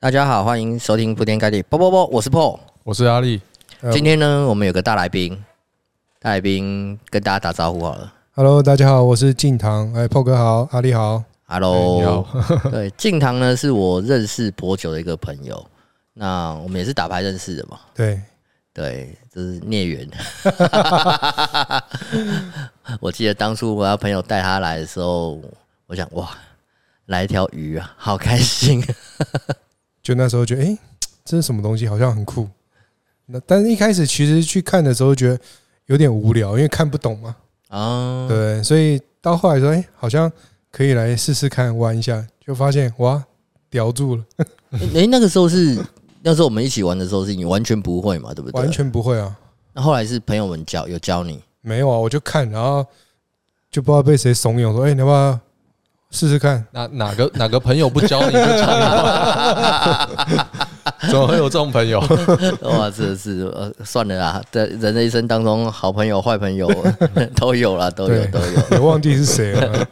大家好，欢迎收听铺天盖地，啵啵啵，我是 Paul，我是阿力。今天呢，我们有个大来宾，大来宾跟大家打招呼好了。Hello，大家好，我是敬堂。哎，Paul 哥好，阿力好。Hello，你好。对，敬堂呢是我认识颇久的一个朋友，那我们也是打牌认识的嘛。对，对，这是孽缘。我记得当初我要朋友带他来的时候，我想哇，来一条鱼啊，好开心。就那时候觉得，哎、欸，这是什么东西？好像很酷。那但是一开始其实去看的时候，觉得有点无聊，因为看不懂嘛。啊，对，所以到后来说，哎、欸，好像可以来试试看玩一下，就发现哇，叼住了。哎、欸，那个时候是 那时候我们一起玩的时候，是你完全不会嘛？对不对？完全不会啊。那后来是朋友们教有教你？没有啊，我就看，然后就不知道被谁怂恿说，哎、欸，你要不要？试试看，哪哪个哪个朋友不教你就教你？怎么会有这种朋友？哇，是是呃，算了啦，在人的一生当中，好朋友、坏朋友 都有啦，都有都有。也忘记是谁了。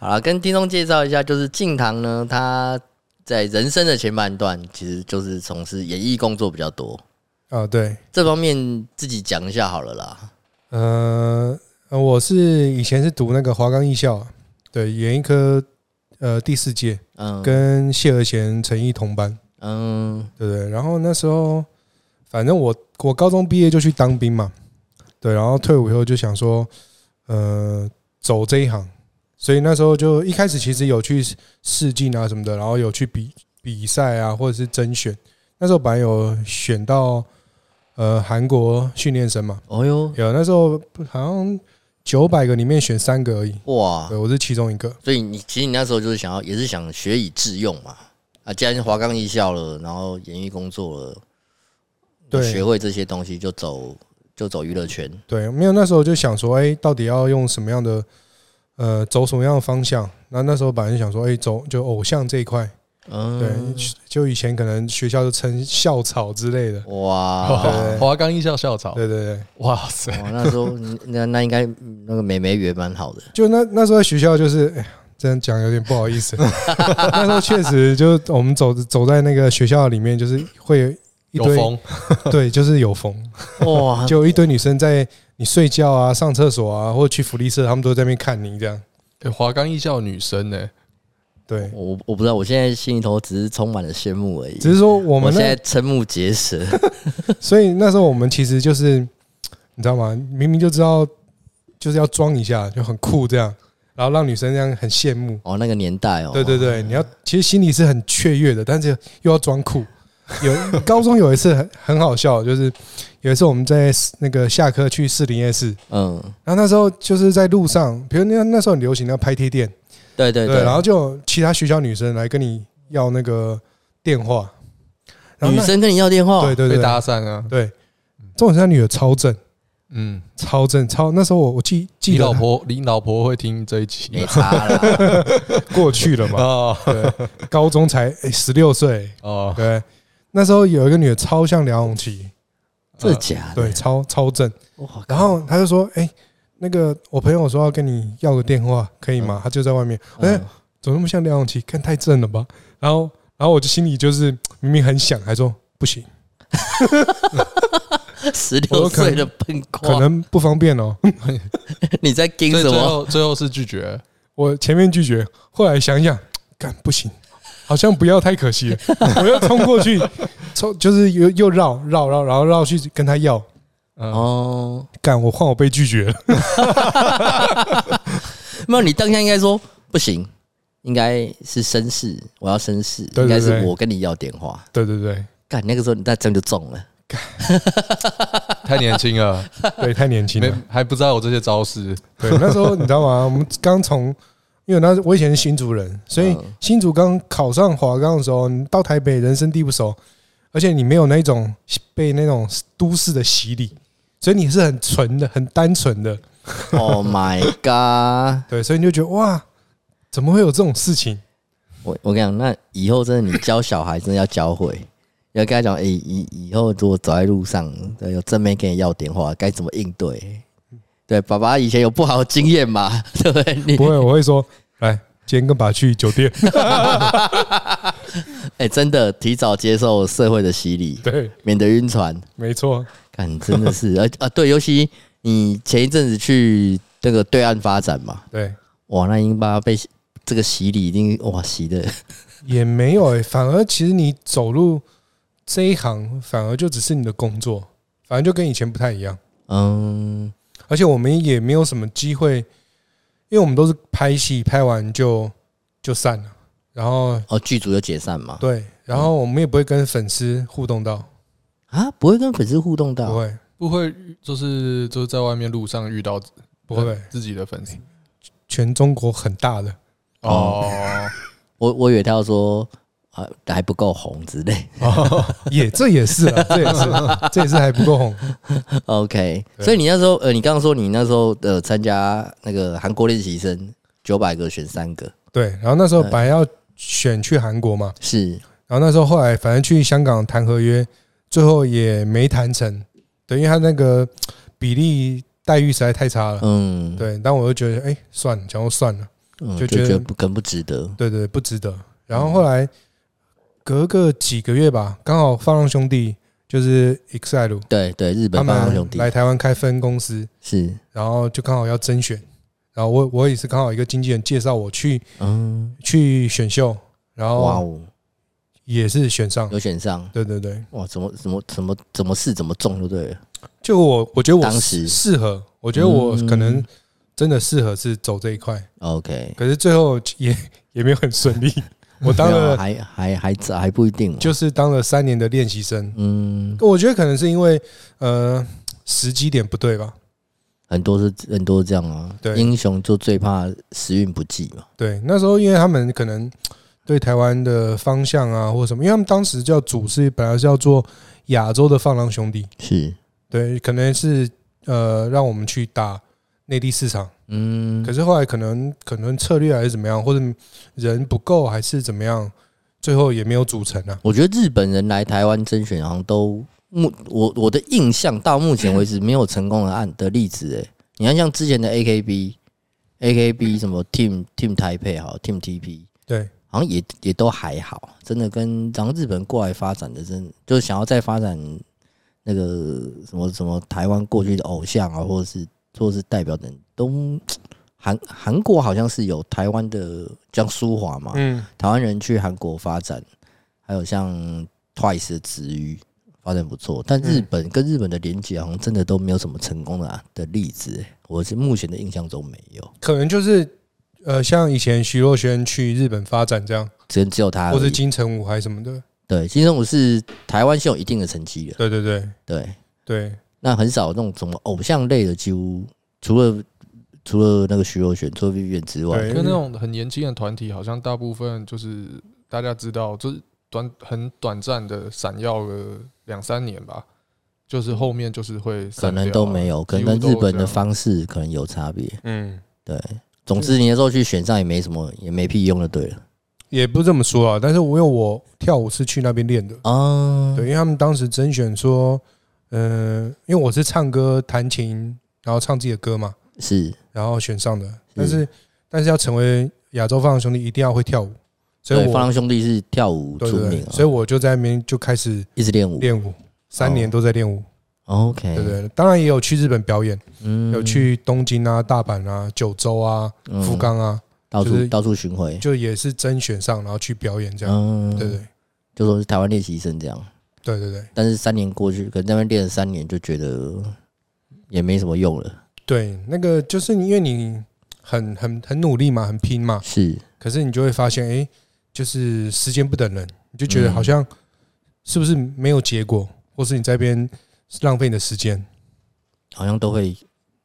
好了，跟听众介绍一下，就是敬堂呢，他在人生的前半段，其实就是从事演艺工作比较多。啊，对，这方面自己讲一下好了啦。呃，我是以前是读那个华冈艺校。对，演一科，呃，第四届，嗯，跟谢和弦、陈毅同班，嗯，对对。然后那时候，反正我我高中毕业就去当兵嘛，对。然后退伍以后就想说，呃，走这一行，所以那时候就一开始其实有去试镜啊什么的，然后有去比比赛啊，或者是甄选。那时候本来有选到呃韩国训练生嘛，哦哟，有那时候好像。九百个里面选三个而已，哇！对，我是其中一个。所以你其实你那时候就是想要，也是想学以致用嘛。啊，既然是华冈艺校了，然后演艺工作了，对，学会这些东西就走就走娱乐圈。对，没有那时候就想说，哎，到底要用什么样的呃，走什么样的方向？那那时候本来就想说，哎，走就偶像这一块。嗯，对，就以前可能学校就称校草之类的，哇，华冈艺校校草，对对对，哇塞，那时候那那应该那个美眉也蛮好的，就那那时候在学校就是，哎呀，这样讲有点不好意思，那时候确实就我们走走在那个学校里面，就是会一堆，对，就是有风，哇，就一堆女生在你睡觉啊、上厕所啊，或者去福利社，他们都在那边看你这样，对，华冈艺校女生呢。对，我我不知道，我现在心里头只是充满了羡慕而已。只是说我们我现在瞠目结舌，所以那时候我们其实就是，你知道吗？明明就知道就是要装一下，就很酷这样，然后让女生这样很羡慕。哦，那个年代哦，对对对，你要其实心里是很雀跃的，但是又要装酷。有高中有一次很很好笑，就是有一次我们在那个下课去士林夜市，嗯，然后那时候就是在路上，比如那那时候很流行要拍贴店。对对对，然后就其他学校女生来跟你要那个电话，女生跟你要电话，对对对，搭讪啊，对，这种是女的超正，嗯，超正超。那时候我我记记得，你老婆你老婆会听这一集，没差了，过去了嘛，对，高中才十六岁。哦，对，那时候有一个女的超像梁咏琪，这假的，对，超超正，然后他就说，哎。那个，我朋友说要跟你要个电话，可以吗？他就在外面。哎，怎么那么像梁咏琪？看太正了吧？然后，然后我就心里就是明明很想，还说不行。十六岁的笨瓜，可能不方便哦。你在跟什么？最后，最后是拒绝。我前面拒绝，后来想想，干不行，好像不要太可惜了。我要冲过去，冲就是又又绕绕绕，然后绕去跟他要。哦，干！我换我被拒绝了。没有，你当下应该说不行，应该是绅士，我要绅士，应该是我跟你要电话。对对对，干！那个时候你那这样就中了，太年轻了，对，太年轻了，还不知道我这些招式。对，那时候你知道吗？我们刚从，因为那我以前是新竹人，所以新竹刚考上华冈的时候，你到台北人生地不熟，而且你没有那种被那种都市的洗礼。所以你是很纯的，很单纯的。Oh my god！对，所以你就觉得哇，怎么会有这种事情？我我跟你讲，那以后真的你教小孩真的要教会，要跟他讲，哎，以以后如果走在路上，有正面跟你要电话，该怎么应对？对，爸爸以前有不好的经验嘛？对不对？你不会，我会说，来，今天跟爸去酒店。哎，真的提早接受社会的洗礼，对，免得晕船。没错，看真的是，而啊，对，尤其你前一阵子去那个对岸发展嘛，对，哇，那英巴被这个洗礼，一定哇洗的也没有哎，反而其实你走入这一行，反而就只是你的工作，反正就跟以前不太一样。嗯，而且我们也没有什么机会，因为我们都是拍戏，拍完就就散了。然后哦，剧组就解散嘛。对，然后我们也不会跟粉丝互动到啊，不会跟粉丝互动到，不会，不会，就是就是在外面路上遇到不会。自己的粉丝，全中国很大的。哦。我我以为他要说啊还不够红之类，哦，也这也是啊，这也是这也是还不够红。OK，所以你那时候呃，你刚刚说你那时候呃参加那个韩国练习生九百个选三个，对，然后那时候本来要。选去韩国嘛？是，然后那时候后来反正去香港谈合约，最后也没谈成，对，因为他那个比例待遇实在太差了，嗯，对。但我就觉得，哎，算了，想说算了，就觉得不更不值得，对对，不值得。然后后来隔个几个月吧，刚好放浪兄弟就是 EXILE，对对，日本放浪兄弟。来台湾开分公司，是，然后就刚好要甄选。然后我我也是刚好一个经纪人介绍我去，嗯，去选秀，然后哇哦，也是选上，有选上，对对对，哇，怎么怎么怎么怎么试怎么中就对了。就我我觉得我当时。适合，我觉得我可能真的适合是走这一块。OK，可是最后也 也没有很顺利，我当了还还还还不一定，就是当了三年的练习生。嗯，我觉得可能是因为呃时机点不对吧。很多是很多这样啊，对，英雄就最怕时运不济嘛。对，那时候因为他们可能对台湾的方向啊，或者什么，因为他们当时叫组是本来是要做亚洲的放浪兄弟，是。对，可能是呃让我们去打内地市场，嗯，可是后来可能可能策略还是怎么样，或者人不够还是怎么样，最后也没有组成啊。我觉得日本人来台湾甄选好像都。目我我的印象到目前为止没有成功的案的例子诶，你看像之前的 AKB AKB 什么 Team Team Taipei 好 Team TP 对，好像也也都还好，真的跟然后日本过来发展的真就是想要再发展那个什么什么台湾过去的偶像啊，或者是或者是代表等都韩韩国好像是有台湾的像舒华嘛，嗯，台湾人去韩国发展，还有像 Twice 的子瑜。发展不错，但日本跟日本的连接好像真的都没有什么成功的、啊、的例子，我是目前的印象中没有。可能就是呃，像以前徐若瑄去日本发展这样，只只有他，或是金城武还是什么的。对，金城武是台湾是有一定的成绩的。对对对对对，那很少那种什么偶像类的，几乎除了除了那个徐若瑄、周碧苑之外，跟那种很年轻的团体，好像大部分就是大家知道，就是短很短暂的闪耀了。两三年吧，就是后面就是会可能都没有，可能日本的方式可能有差别。嗯，对。总之，你那时候去选上也没什么，也没屁用的，对了。也不这么说啊，但是我有我跳舞是去那边练的啊。对，因为他们当时甄选说，嗯，因为我是唱歌、弹琴，然后唱自己的歌嘛，是，然后选上的。但是，但是要成为亚洲放浪兄弟，一定要会跳舞。所以放浪兄弟是跳舞出名，所以我就在那边就开始一直练舞，练舞三年都在练舞。OK，对对，当然也有去日本表演，有去东京啊、大阪啊、九州啊、福冈啊，到处到处巡回，就也是甄选上，然后去表演这样。对对，就说是台湾练习生这样。对对对，但是三年过去，可能那边练了三年，就觉得也没什么用了。对，那个就是因为你很很很努力嘛，很拼嘛，是，可是你就会发现，哎。就是时间不等人，你就觉得好像是不是没有结果，或是你在这边浪费你的时间，好像都会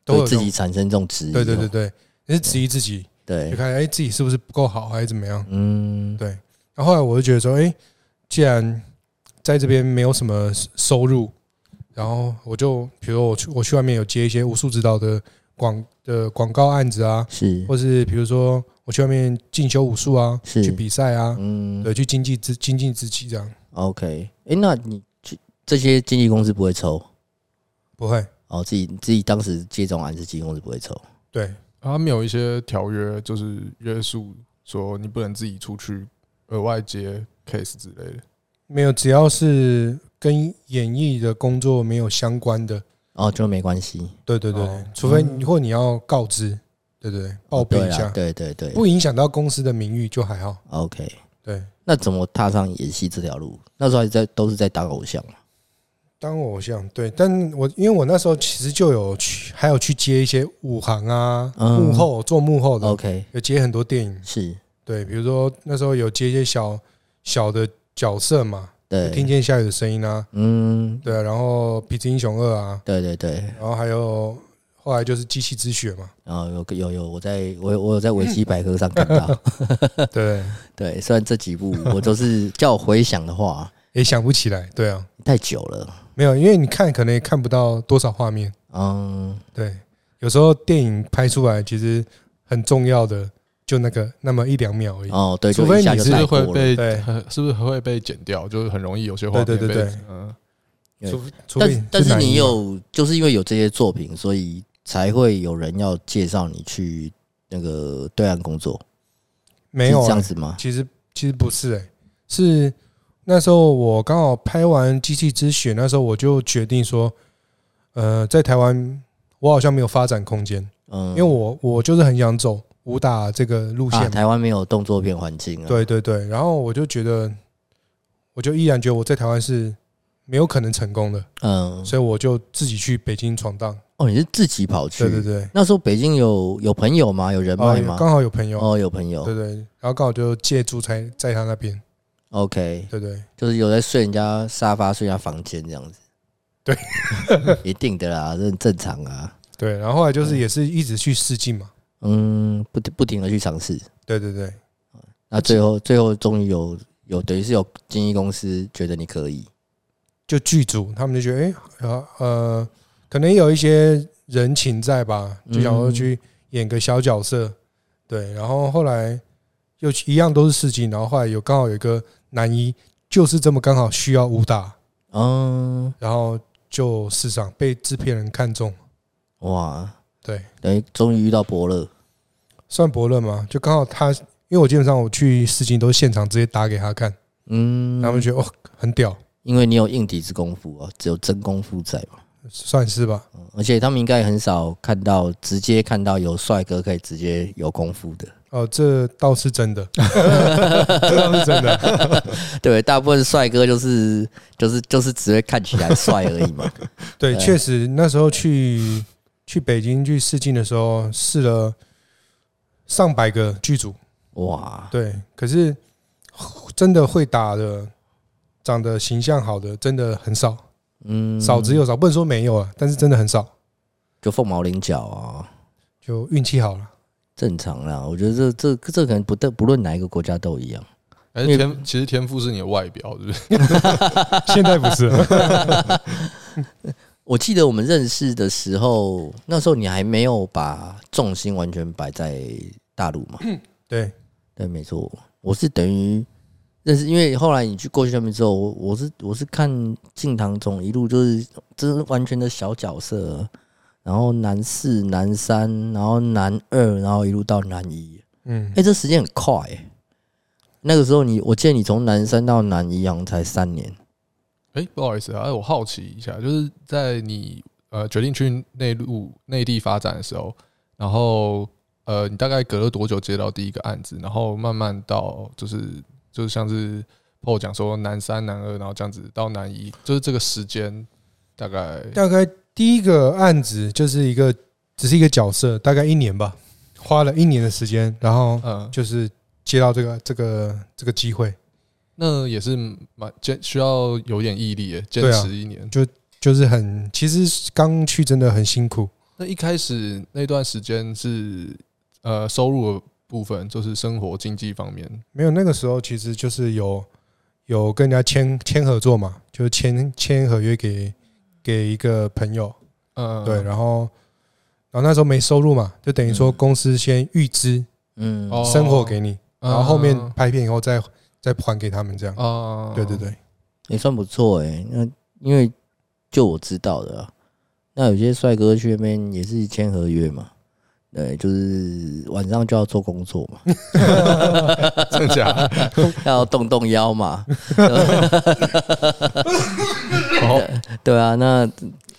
都会自己产生这种质疑。对对对对，你是质疑自己，对，就看哎自己是不是不够好，还是怎么样？嗯，对。然后后来我就觉得说，哎，既然在这边没有什么收入，然后我就比如说我去我去外面有接一些武术指导的广的广告案子啊，是，或是比如说。我去外面进修武术啊，是去比赛啊，嗯，对，去经济自经济自己这样。OK，哎，那你去这些经纪公司不会抽？不会哦，自己自己当时接这种案子，经纪公司不会抽。对，他们有一些条约，就是约束说你不能自己出去额外接 case 之类的？没有，只要是跟演艺的工作没有相关的，哦，就没关系。对对对，除非你或你要告知，对对对，报备一下，对对对，不影响到公司的名誉就还好。OK，对。那怎么踏上演戏这条路？那时候还在都是在当偶像嘛？当偶像对，但我因为我那时候其实就有去，还有去接一些武行啊，幕后做幕后的。OK，有接很多电影，是。对，比如说那时候有接一些小小的角色嘛，对，听见下雨的声音啊，嗯，对，然后《痞子英雄二》啊，对对对，然后还有后来就是《机器之血》嘛，然后有有有，我在我我有在维基百科上看到，对。对，虽然这几部我都是叫我回想的话，也想不起来，对啊，太久了。没有，因为你看可能也看不到多少画面。嗯，对，有时候电影拍出来其实很重要的就那个那么一两秒而已。哦，对，除非你是会被对，是不是会被剪掉？就是很容易有些画面被。对对对对，嗯。除但但是你有，就是因为有这些作品，所以才会有人要介绍你去那个对岸工作。没有这样子吗？其实其实不是，哎，是。那时候我刚好拍完《机器之血》，那时候我就决定说，呃，在台湾我好像没有发展空间，嗯，因为我我就是很想走武打这个路线。台湾没有动作片环境啊。对对对，然后我就觉得，我就依然觉得我在台湾是没有可能成功的，嗯，所以我就自己去北京闯荡。哦，你是自己跑去？对对对。那时候北京有有朋友吗？有人脉吗？刚好有朋友。哦，有朋友。对对，然后刚好就借住在在他那边。OK，对对，就是有在睡人家沙发、睡人家房间这样子，对，一定的啦，这很正常啊。对，然后后来就是也是一直去试镜嘛，嗯，不不停的去尝试。对对对，那最后最后终于有有等于是有经纪公司觉得你可以，就剧组他们就觉得哎，呃呃，可能有一些人情在吧，就想要去演个小角色，对，然后后来又一样都是试镜，然后后来有刚好有一个。男一就是这么刚好需要武打，嗯，然后就市场被制片人看中，哇，对，等于终于遇到伯乐，算伯乐吗？就刚好他，因为我基本上我去试镜都是现场直接打给他看，嗯，他们觉得哦很屌，因为你有硬底子功夫啊，只有真功夫在嘛，算是吧，而且他们应该很少看到直接看到有帅哥可以直接有功夫的。哦，这倒是真的，这倒是真的。对，大部分帅哥就是就是就是只会看起来帅而已嘛。对，确实那时候去去北京去试镜的时候，试了上百个剧组。哇，对，可是真的会打的、长得形象好的，真的很少。嗯，少之又少，不能说没有啊，但是真的很少。就凤毛麟角啊，就运气好了。正常啦，我觉得这这这可能不不论哪一个国家都一样。而且天其实天赋是你的外表，是不是？现在不是。我记得我们认识的时候，那时候你还没有把重心完全摆在大陆嘛？对对，没错。我是等于认识，因为后来你去过去那边之后，我我是我是看进堂总一路就是这是完全的小角色。然后男四、男三，然后男二，然后一路到男一。嗯，哎，这时间很快欸。那个时候你，我记得你从男三到男一，好像才三年。哎，不好意思啊，我好奇一下，就是在你呃决定去内陆内地发展的时候，然后呃，你大概隔了多久接到第一个案子？然后慢慢到就是就是像是 Paul 讲说男三、男二，然后这样子到男一，就是这个时间大概大概。第一个案子就是一个，只是一个角色，大概一年吧，花了一年的时间，然后嗯，就是接到这个这个这个机会，那也是蛮坚，需要有点毅力，坚持一年，就就是很，其实刚去真的很辛苦。那一开始那段时间是呃收入的部分，就是生活经济方面，没有，那个时候其实就是有有跟人家签签合作嘛，就是签签合约给。给一个朋友，嗯，对，然后，然后那时候没收入嘛，就等于说公司先预支，嗯，生活给你，然后后面拍片以后再再还给他们这样，哦，对对对，也算不错哎。那因为就我知道的，那有些帅哥去那边也是签合约嘛，对，就是晚上就要做工作嘛，真假？要动动腰嘛。哦，对啊，那。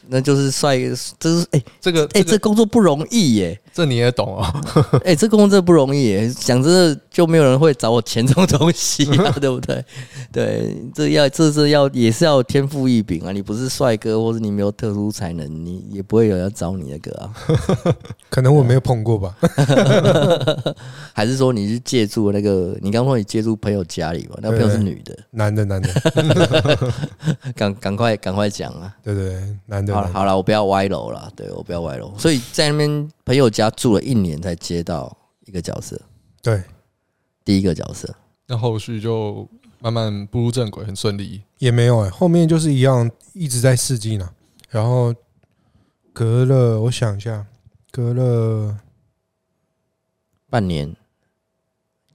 那就是帅，就是哎、欸，这个哎、欸，这工作不容易耶，这你也懂哦？哎，这工作真的不容易耶，讲真的，就没有人会找我钱这种东西啊，对不对？对，这要这是要也是要天赋异禀啊！你不是帅哥，或者你没有特殊才能，你也不会有人要找你那个啊。可能我没有碰过吧？还是说你是借助那个？你刚说你借助朋友家里吧？那朋友是女的，男的，男的。赶赶快赶快讲啊！对对，男的。好了好了，我不要歪楼了。对，我不要歪楼。所以在那边朋友家住了一年，才接到一个角色。对，第一个角色。那后续就慢慢步入正轨，很顺利。也没有哎、欸，后面就是一样，一直在试镜呢。然后隔了，我想一下，隔了半年、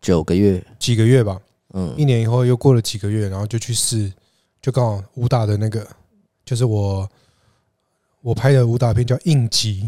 九个月、几个月吧。嗯，一年以后又过了几个月，然后就去试，就刚好武打的那个，就是我。我拍的武打片叫《应急》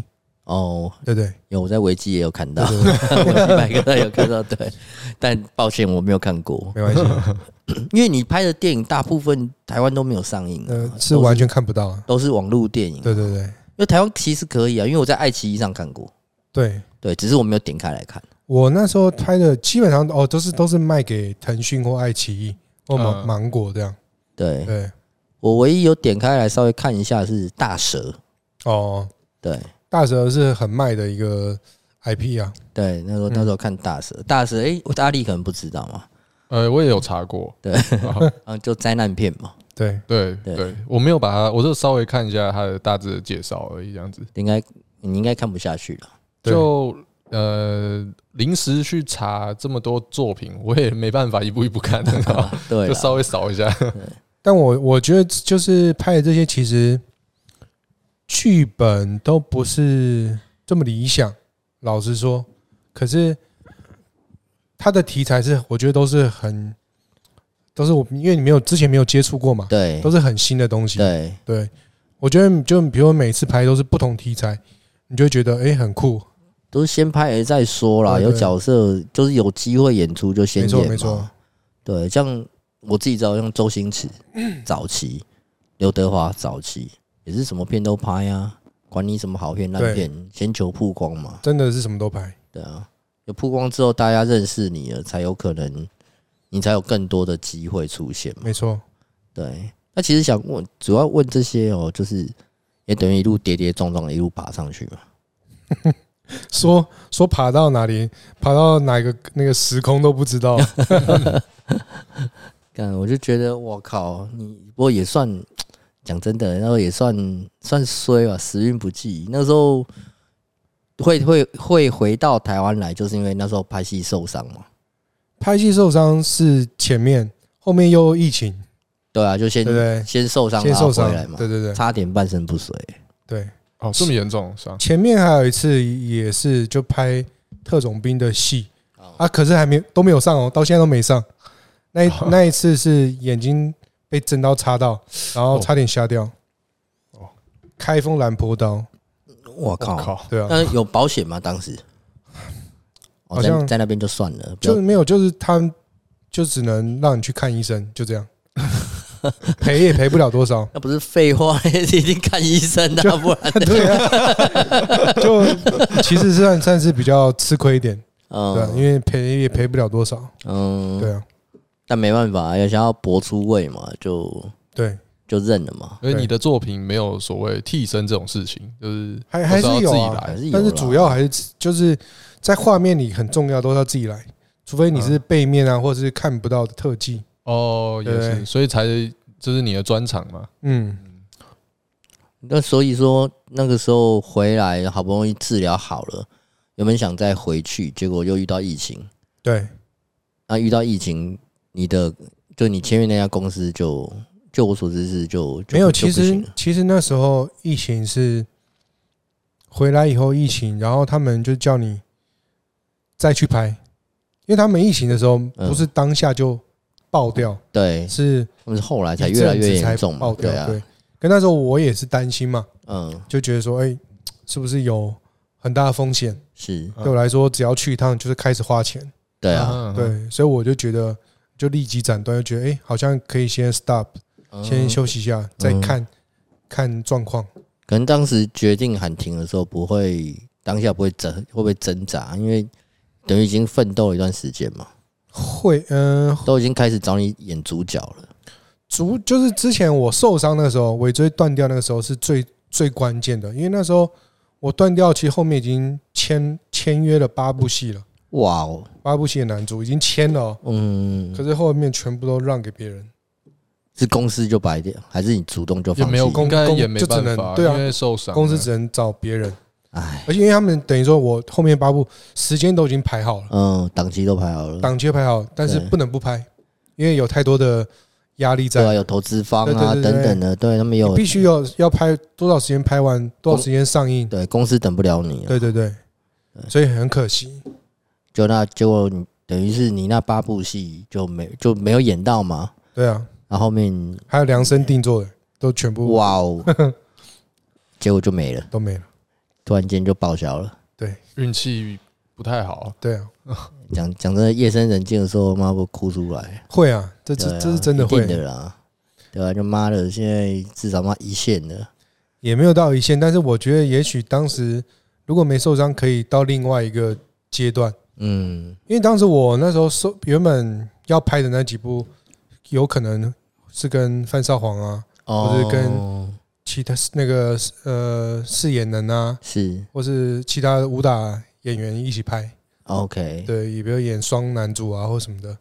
哦，对对，有我在维基也有看到，一 百个都有看到，对。但抱歉，我没有看过，没关系，因为你拍的电影大部分台湾都没有上映，呃，是完全看不到，啊。都是网络电影。对对对，因为台湾其实可以啊，因为我在爱奇艺上看过，对。对，只是我没有点开来看。我那时候拍的基本上哦，都是都是卖给腾讯或爱奇艺或芒芒果这样。对。对，我唯一有点开来稍微看一下是大蛇。哦，对，大蛇是很卖的一个 IP 啊。对，那时候那时候看大蛇，大蛇，哎，我大力可能不知道嘛。呃，我也有查过，对，嗯，就灾难片嘛。对对对，我没有把它，我就稍微看一下它的大致的介绍而已，这样子。应该你应该看不下去了。就呃，临时去查这么多作品，我也没办法一步一步看，对，就稍微扫一下。但我我觉得就是拍的这些，其实。剧本都不是这么理想，老实说。可是他的题材是，我觉得都是很，都是我，因为你没有之前没有接触过嘛，对，都是很新的东西。对，对，我觉得就比如每次拍都是不同题材，你就会觉得哎很酷。都是先拍而再说啦，有角色就是有机会演出就先演嘛。没错，没错。对，像我自己知道，像周星驰早期，刘德华早期。也是什么片都拍啊，管你什么好片烂片，先求曝光嘛。真的是什么都拍。对啊，有曝光之后，大家认识你了，才有可能，你才有更多的机会出现嘛。没错。对，那其实想问，主要问这些哦，就是也等于一路跌跌撞撞的一路爬上去嘛。说说爬到哪里，爬到哪个那个时空都不知道。干，我就觉得我靠，你不过也算。讲真的，那时候也算算衰吧，时运不济。那时候会会会回到台湾来，就是因为那时候拍戏受伤嘛。拍戏受伤是前面，后面又疫情。对啊，就先先受伤，先受伤回来嘛。对对对，差点半身不遂。对，哦，这么严重是吧？前面还有一次也是就拍特种兵的戏啊，可是还没都没有上哦，到现在都没上。那那一次是眼睛。被真刀插到，然后差点瞎掉。哦，开封兰坡刀，我靠！对啊，但是有保险吗？当时好像在那边就算了，就是没有，就是他就只能让你去看医生，就这样，赔也赔不了多少。那不是废话，一定看医生的，不然 对啊，就其实算算是比较吃亏一点，对，因为赔也赔不了多少。嗯，对啊。但没办法，要想要搏出位嘛，就对，就认了嘛。因为你的作品没有所谓替身这种事情，就是还还是有啊，但是主要还是就是在画面里很重要，都是要自己来，除非你是背面啊，或者是看不到的特技。哦，也是，所以才这是你的专长嘛。嗯，那所以说那个时候回来，好不容易治疗好了，原本想再回去，结果又遇到疫情。对，那遇到疫情。你的就你签约那家公司就就我所知是就没有，其实其实那时候疫情是回来以后疫情，然后他们就叫你再去拍，因为他们疫情的时候不是当下就爆掉，对，是他们是后来才越来越严重爆掉，对。可那时候我也是担心嘛，嗯，就觉得说，哎，是不是有很大的风险。是对我来说，只要去一趟就是开始花钱。对啊，对，所以我就觉得就立即斩断，就觉得哎，好像可以先 stop，先休息一下，再看看状况。可能当时决定喊停的时候，不会当下不会挣，会不会挣扎？因为等于已经奋斗了一段时间嘛。会，嗯，都已经开始找你演主角了。主就是之前我受伤那个时候，尾椎断掉那个时候是最最关键的，因为那时候我断掉，其实后面已经签签约了八部戏了。哇哦，八部戏的男主已经签了，嗯，可是后面全部都让给别人。是公司就白掉，还是你主动就放弃？也没有公开，也没办法，对啊，因为受伤，公司只能找别人。哎，而且因为他们等于说，我后面八部时间都已经排好了，嗯，档期都排好了，档期排好，但是不能不拍，因为有太多的压力在，对，有投资方啊等等的，对他们有必须要要拍多少时间拍完，多少时间上映，对，公司等不了你，对对对，所以很可惜，就那结果等于是你那八部戏就没就没有演到嘛，对啊。然后后面还有量身定做的，都全部哇哦，结果就没了，都没了，突然间就报销了。对，运气不太好。对啊，讲讲真的，夜深人静的时候，妈会哭出来。会啊，这这这是真的会的啦。对啊，就妈的，现在至少妈一线的，也没有到一线，但是我觉得也许当时如果没受伤，可以到另外一个阶段。嗯，因为当时我那时候说原本要拍的那几部，有可能。是跟范少皇啊，或者跟其他那个呃饰演人啊，是，或是其他武打演员一起拍。OK，对，也比如演双男主啊，或什么的。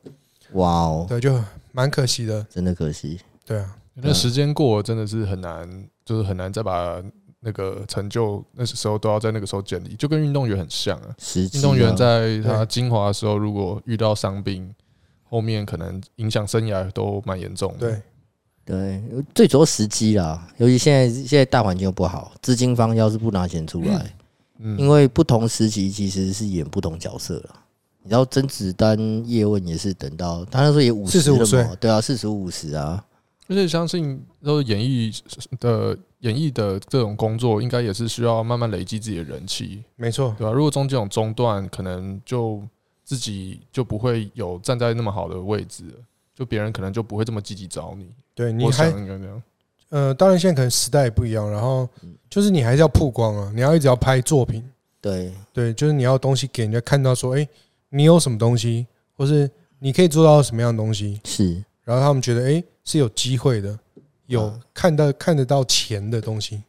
哇哦，对，就蛮可惜的，真的可惜。对啊，那时间过了真的是很难，就是很难再把那个成就，那时候都要在那个时候建立，就跟运动员很像啊。运动员在他精华的时候，如果遇到伤病。后面可能影响生涯都蛮严重的。对，对，最主要时机啦，尤其现在现在大环境又不好，资金方要是不拿钱出来，嗯，因为不同时期其实是演不同角色了。你知道甄子丹、叶问也是等到他那时候也五十了嘛？对啊，四十五十啊。而且相信都演艺的演艺的这种工作，应该也是需要慢慢累积自己的人气。没错，对吧？如果中间有中断，可能就。自己就不会有站在那么好的位置，就别人可能就不会这么积极找你。对，你还应该这样。呃，当然现在可能时代也不一样，然后就是你还是要曝光啊，你要一直要拍作品。对对，就是你要东西给人家看到，说，哎，你有什么东西，或是你可以做到什么样的东西。是，然后他们觉得，哎，是有机会的，有看到看得到钱的东西。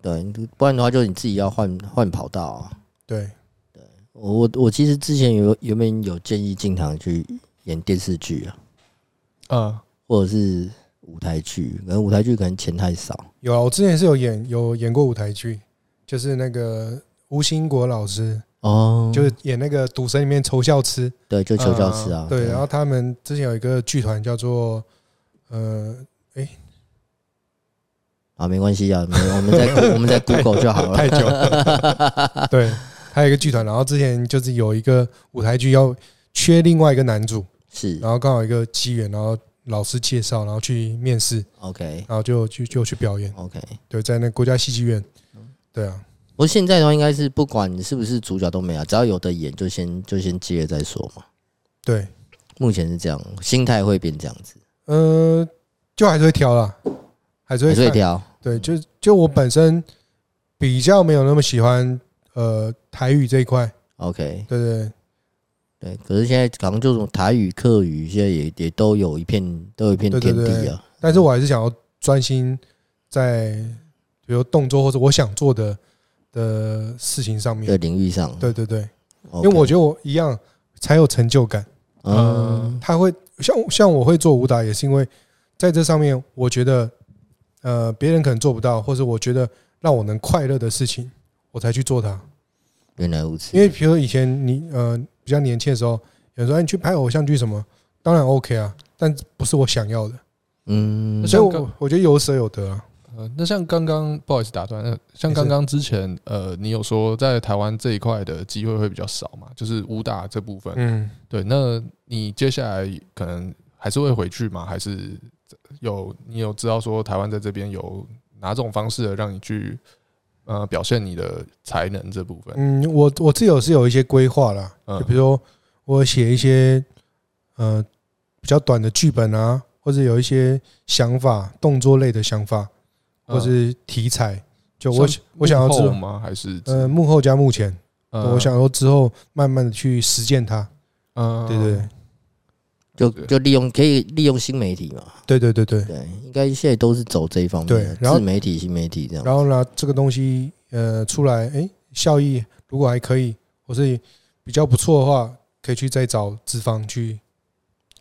对，不然的话，就你自己要换换跑道啊。对。我我其实之前有原本有建议进堂去演电视剧啊？嗯，或者是舞台剧，可能舞台剧可能钱太少。有啊，我之前是有演有演过舞台剧，就是那个吴兴国老师哦，就是演那个《赌神》里面仇笑痴，对，就仇笑痴啊。对，然后他们之前有一个剧团叫做呃，哎，啊，没关系啊，我们在我们在 Google 就好了。太久了，对。还有一个剧团，然后之前就是有一个舞台剧要缺另外一个男主，是，然后刚好一个机缘，然后老师介绍，然后去面试，OK，然后就去就去表演，OK，对，在那国家戏剧院，对啊。不过现在的话，应该是不管你是不是主角都没有，只要有的演就先就先接了再说嘛。对，目前是这样，心态会变这样子。呃，就还是会挑啦，还是会，还是会挑。对，就就我本身比较没有那么喜欢。呃，台语这一块，OK，对对对，可是现在好像这种台语、客语，现在也也都有一片，都有一片天地啊。但是我还是想要专心在，比如动作或者我想做的的事情上面的领域上。对对对，因为我觉得我一样才有成就感。嗯，他会像像我会做武打，也是因为在这上面，我觉得呃，别人可能做不到，或者我觉得让我能快乐的事情。我才去做它，原来如此。因为比如说以前你呃比较年轻的时候，有人说你去拍偶像剧什么，当然 OK 啊，但不是我想要的。嗯，所以我我觉得有舍有得啊。呃，那像刚刚不好意思打断，那像刚刚之前呃，你有说在台湾这一块的机会会比较少嘛？就是武打这部分，嗯，对。那你接下来可能还是会回去吗？还是有你有知道说台湾在这边有哪种方式让你去？呃表现你的才能这部分？嗯，我我自己有是有一些规划啦，就比如说我写一些呃比较短的剧本啊，或者有一些想法、动作类的想法，或是题材，就我我想要之后吗？还是呃幕后加幕前，我想说之后慢慢的去实践它。嗯，对对。就就利用可以利用新媒体嘛？对对对对对，应该现在都是走这一方面。对，然后自媒体、新媒体这样。然后呢，这个东西呃出来，哎，效益如果还可以，或是比较不错的话，可以去再找资方去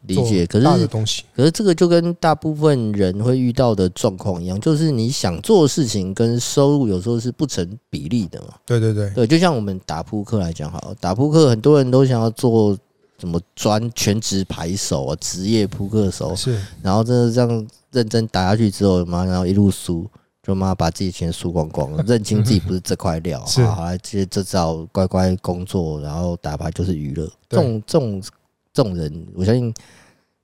理解。可是东西，可是这个就跟大部分人会遇到的状况一样，就是你想做的事情跟收入有时候是不成比例的嘛。对对对对，就像我们打扑克来讲，好，打扑克很多人都想要做。什么专全职牌手啊，职业扑克手是，然后真的这样认真打下去之后，妈，然后一路输，就妈把自己钱输光光了，认清自己不是这块料，好，来接着找乖乖工作，然后打牌就是娱乐。这种这种这种人，我相信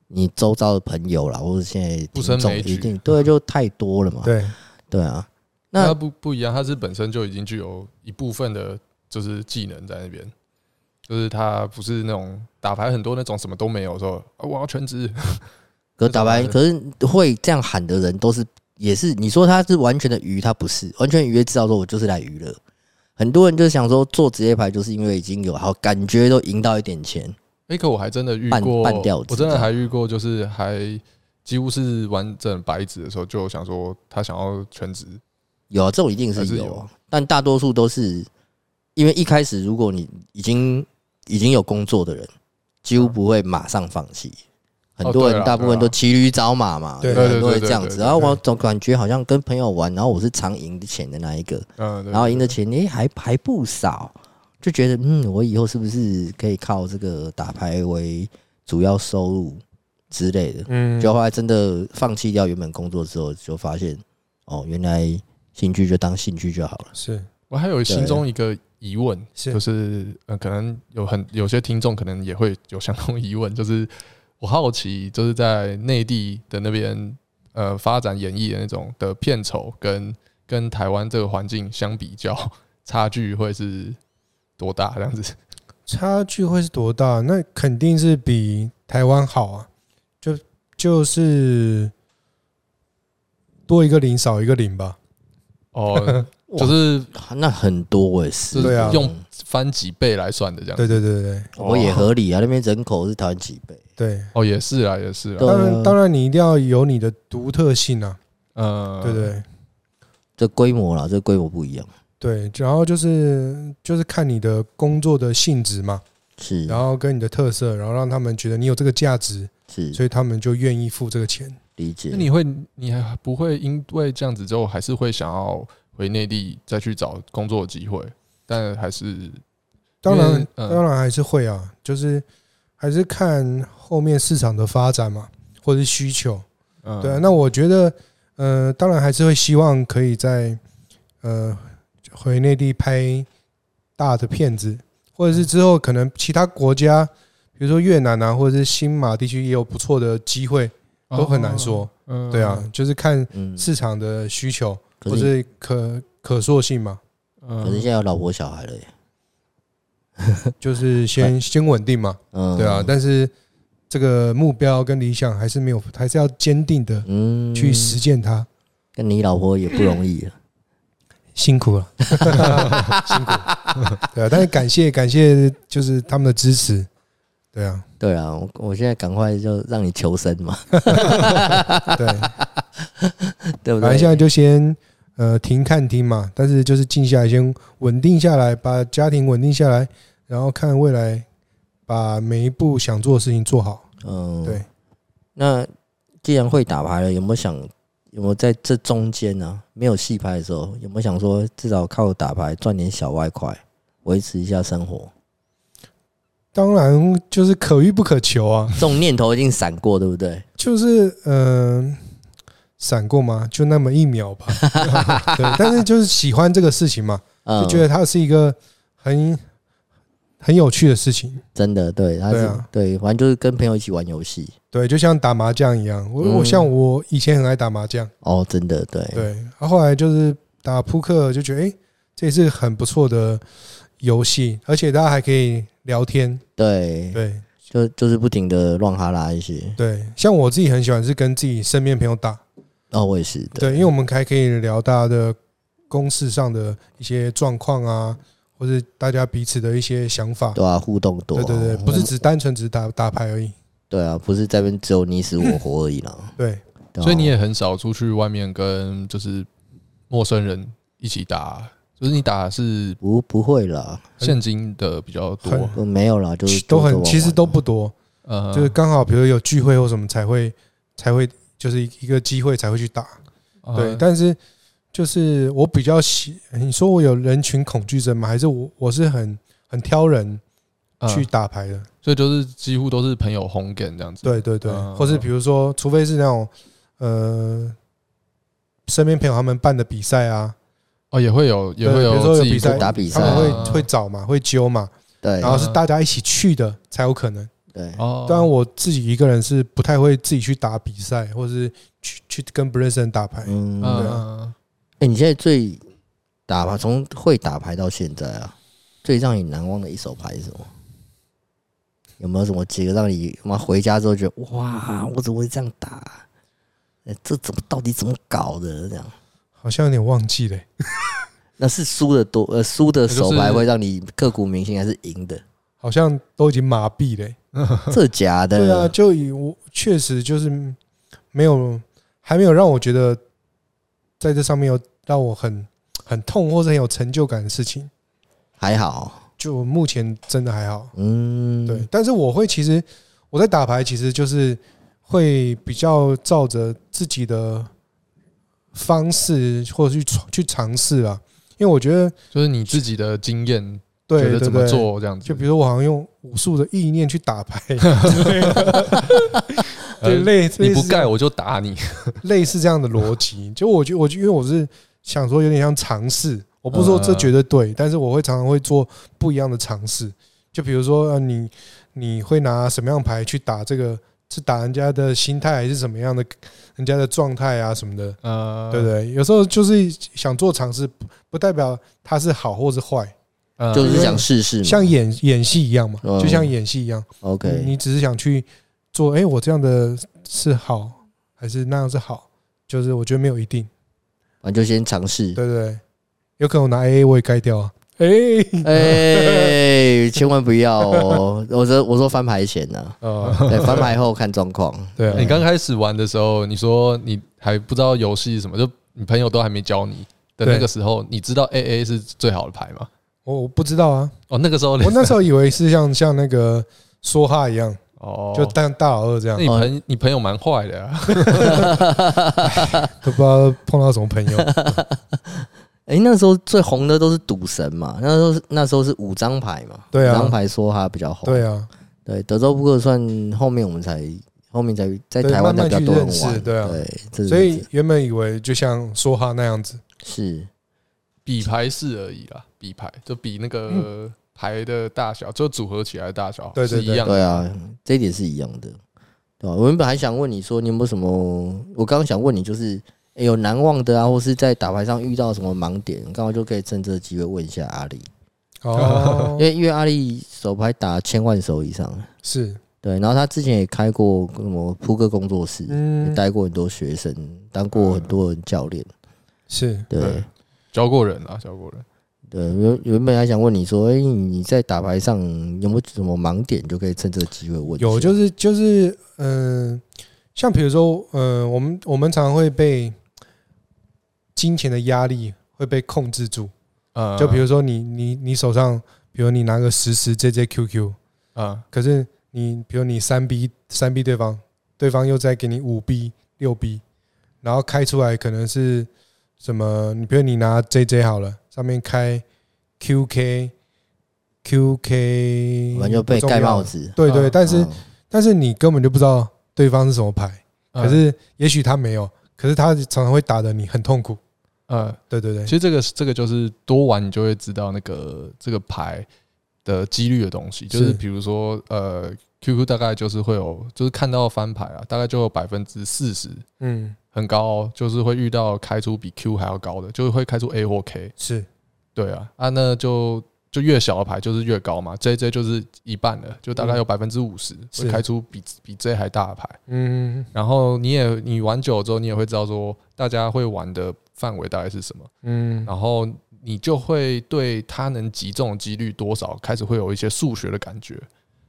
你周遭的朋友啦，或者现在听众一定对，就太多了嘛。对对啊，那不不一样，他是本身就已经具有一部分的，就是技能在那边。就是他不是那种打牌很多那种什么都没有说我要全职，可打牌 可是会这样喊的人都是也是你说他是完全的鱼，他不是完全娱，知道说我就是来娱乐。很多人就想说做职业牌就是因为已经有好感觉都赢到一点钱。哎，可我还真的遇过，我真的还遇过，就是还几乎是完整白纸的时候，就想说他想要全职。有啊，这种一定是有，但大多数都是因为一开始如果你已经。已经有工作的人，几乎不会马上放弃。很多人大部分都骑驴找马嘛，对，很多会这样子。然后我总感觉好像跟朋友玩，然后我是常赢的钱的那一个，然后赢的钱诶还还不少，就觉得嗯，我以后是不是可以靠这个打牌为主要收入之类的？嗯，就后来真的放弃掉原本工作之后，就发现哦，原来兴趣就当兴趣就好了。是我还有心中一个。疑问就是，呃，可能有很有些听众可能也会有相同疑问，就是我好奇，就是在内地的那边，呃，发展演艺的那种的片酬，跟跟台湾这个环境相比较，差距会是多大？这样子，差距会是多大？那肯定是比台湾好啊，就就是多一个零少一个零吧。哦。就是那很多也，是对啊用翻几倍来算的这样。对对对对，我也合理啊。那边人口是台湾几倍？对，哦，也是啊，也是啊。当然，当然，你一定要有你的独特性啊。呃，对对，这规模啦，这规模不一样。对，然后就是就是看你的工作的性质嘛，是，然后跟你的特色，然后让他们觉得你有这个价值，是，所以他们就愿意付这个钱。理解。那你会，你还不会因为这样子之后，还是会想要？回内地再去找工作的机会，但还是当然，当然还是会啊，就是还是看后面市场的发展嘛，或者是需求。嗯对啊，那我觉得，呃，当然还是会希望可以在呃回内地拍大的片子，或者是之后可能其他国家，比如说越南啊，或者是新马地区也有不错的机会，都很难说。对啊，就是看市场的需求。或是可可塑性嘛？可是现在有老婆小孩了耶，就是先 先稳定嘛。嗯，对啊。但是这个目标跟理想还是没有，还是要坚定的去实践它。跟你老婆也不容易啊，辛苦了，辛苦。对啊，但是感谢感谢，就是他们的支持。对啊，对啊，我我现在赶快就让你求生嘛。对，对不对？现在就先。呃，停看听嘛，但是就是静下来，先稳定下来，把家庭稳定下来，然后看未来，把每一步想做的事情做好。嗯，对。那既然会打牌了，有没有想有没有在这中间呢？没有戏拍的时候，有没有想说至少靠打牌赚点小外快，维持一下生活？当然，就是可遇不可求啊。这种念头一定闪过，对不对？就是嗯。呃闪过吗？就那么一秒吧。对，但是就是喜欢这个事情嘛，就觉得它是一个很很有趣的事情。真的，对，他是对，反正就是跟朋友一起玩游戏。对，就像打麻将一样。我我像我以前很爱打麻将。哦，真的，对。对，然后后来就是打扑克，就觉得哎，这也是很不错的游戏，而且大家还可以聊天。对对，就就是不停的乱哈拉一些。对，像我自己很喜欢是跟自己身边朋友打。哦，我也是。对，因为我们还可以聊大家的公事上的一些状况啊，或者大家彼此的一些想法。对啊，互动多。对对对，不是只单纯只打打牌而已。对啊，不是在这边只有你死我活而已啦。对，所以你也很少出去外面跟就是陌生人一起打，就是你打是不不会啦，现金的比较多，没有啦，就是都很其实都不多，呃，就是刚好比如有聚会或什么才会才会。就是一个机会才会去打，对。但是就是我比较喜，你说我有人群恐惧症吗？还是我我是很很挑人去打牌的？所以就是几乎都是朋友红点这样子。对对对，或是比如说，除非是那种呃，身边朋友他们办的比赛啊，哦，也会有也会有，比如说有比赛打比赛，他们会会找嘛，会揪嘛，对，然后是大家一起去的才有可能。对，当然我自己一个人是不太会自己去打比赛，或是去去跟不认识人打牌。嗯，你现在最打牌，从会打牌到现在啊，最让你难忘的一手牌是什么？有没有什么几个让你妈回家之后觉得哇，我怎么会这样打？哎，这怎么到底怎么搞的？这样好像有点忘记了。那是输的多，呃，输的手牌会让你刻骨铭心，还是赢的？好像都已经麻痹了。这假的？对啊，就以我确实就是没有，还没有让我觉得在这上面有让我很很痛或者很有成就感的事情。还好，就目前真的还好。嗯，对。但是我会其实我在打牌，其实就是会比较照着自己的方式或者去去尝试啊，因为我觉得就是你自己的经验。对，对，对，怎么做这样子？就比如说，我好像用武术的意念去打牌，对，类似你不盖我就打你，类似这样的逻辑。就我觉得，我因为我是想说，有点像尝试。我不是说这绝对对，但是我会常常会做不一样的尝试。就比如说，你你会拿什么样牌去打这个？是打人家的心态，还是什么样的人家的状态啊什么的？呃，对不对？有时候就是想做尝试，不代表它是好或是坏。就是想试试，像演演戏一样嘛，就像演戏一样。OK，你只是想去做，哎，我这样的是好还是那样是好？就是我觉得没有一定，那就先尝试。对对，有可能我拿 AA 我也盖掉啊。哎哎，千万不要哦！我说我说翻牌前呢，对，翻牌后看状况。对，你刚开始玩的时候，你说你还不知道游戏是什么，就你朋友都还没教你的那个时候，你知道 AA 是最好的牌吗？我不知道啊，哦，那个时候我那时候以为是像像那个梭哈一样，哦，就当大老二这样。你朋你朋友蛮坏的啊，都不知道碰到什么朋友。哎，那时候最红的都是赌神嘛，那时候是那时候是五张牌嘛，对啊，五张牌梭哈比较红，对啊，对德州扑克算后面我们才后面才在台湾比较多人玩，对啊，对，所以原本以为就像梭哈那样子。是。比牌式而已啦，比牌就比那个牌的大小，就组合起来的大小对是一样的。对啊，这一点是一样的，对吧？我原本还想问你说，你有没有什么？我刚刚想问你，就是有难忘的啊，或是在打牌上遇到什么盲点，刚好就可以趁这个机会问一下阿力。哦，因为因为阿力手牌打千万手以上，是对。然后他之前也开过什么扑克工作室，嗯，带过很多学生，当过很多人教练，是对。教过人啊，教过人。对，原原本还想问你说，哎，你在打牌上有没有什么盲点，就可以趁这个机会问。有，就是就是，嗯、呃，像比如说，嗯、呃，我们我们常常会被金钱的压力会被控制住。啊，就比如说你你你手上，比如你拿个十十 JJQQ 啊，可是你比如你三 B 三 B 对方，对方又再给你五 B 六 B，然后开出来可能是。什么？你比如你拿 JJ 好了，上面开 QK QK，完就被盖帽子。对对，但是但是你根本就不知道对方是什么牌，可是也许他没有，可是他常常会打的你很痛苦。呃，对对对。其实这个这个就是多玩，你就会知道那个这个牌的几率的东西。就是比如说，呃，QQ 大概就是会有，就是看到翻牌啊，大概就有百分之四十。嗯。很高，哦就是会遇到开出比 Q 还要高的，就是会开出 A 或 K。是，对啊，啊，那就就越小的牌就是越高嘛，J J 就是一半的，就大概有百分之五十会开出比比 J 还大的牌。嗯，然后你也你玩久了之后，你也会知道说大家会玩的范围大概是什么。嗯，然后你就会对他能击中的几率多少开始会有一些数学的感觉，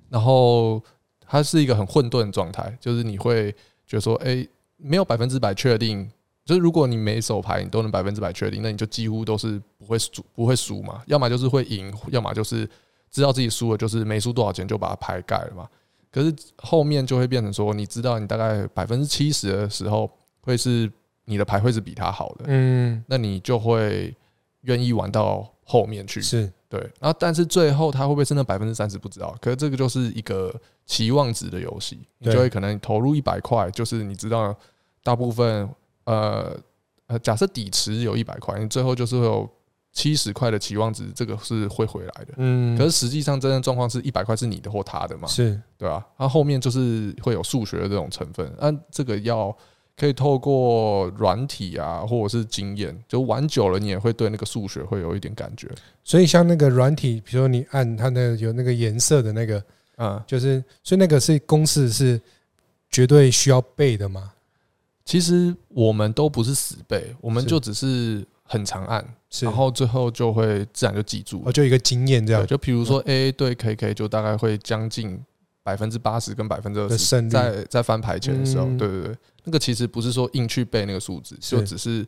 然后它是一个很混沌的状态，就是你会觉得说，哎，没有百分之百确定。就是如果你每手牌你都能百分之百确定，那你就几乎都是不会输，不会输嘛。要么就是会赢，要么就是知道自己输了，就是没输多少钱就把牌盖了嘛。可是后面就会变成说，你知道你大概百分之七十的时候，会是你的牌会是比他好的，嗯，那你就会愿意玩到后面去，是对。然后但是最后他会不会是那百分之三十不知道，可是这个就是一个期望值的游戏，你就会可能投入一百块，就是你知道大部分。呃呃，假设底池有一百块，你最后就是会有七十块的期望值，这个是会回来的。嗯，可是实际上真正状况是一百块是你的或他的嘛？是，对啊，它后面就是会有数学的这种成分，那这个要可以透过软体啊，或者是经验，就玩久了，你也会对那个数学会有一点感觉。所以像那个软体，比如说你按它的有那个颜色的那个，嗯，就是所以那个是公式是绝对需要背的吗？其实我们都不是死背，我们就只是很常按，然后最后就会自然就记住。哦，就一个经验这样。就比如说 A 对 K K，就大概会将近百分之八十跟百分之二十，在在翻牌前的时候，对对对，那个其实不是说硬去背那个数字，就只是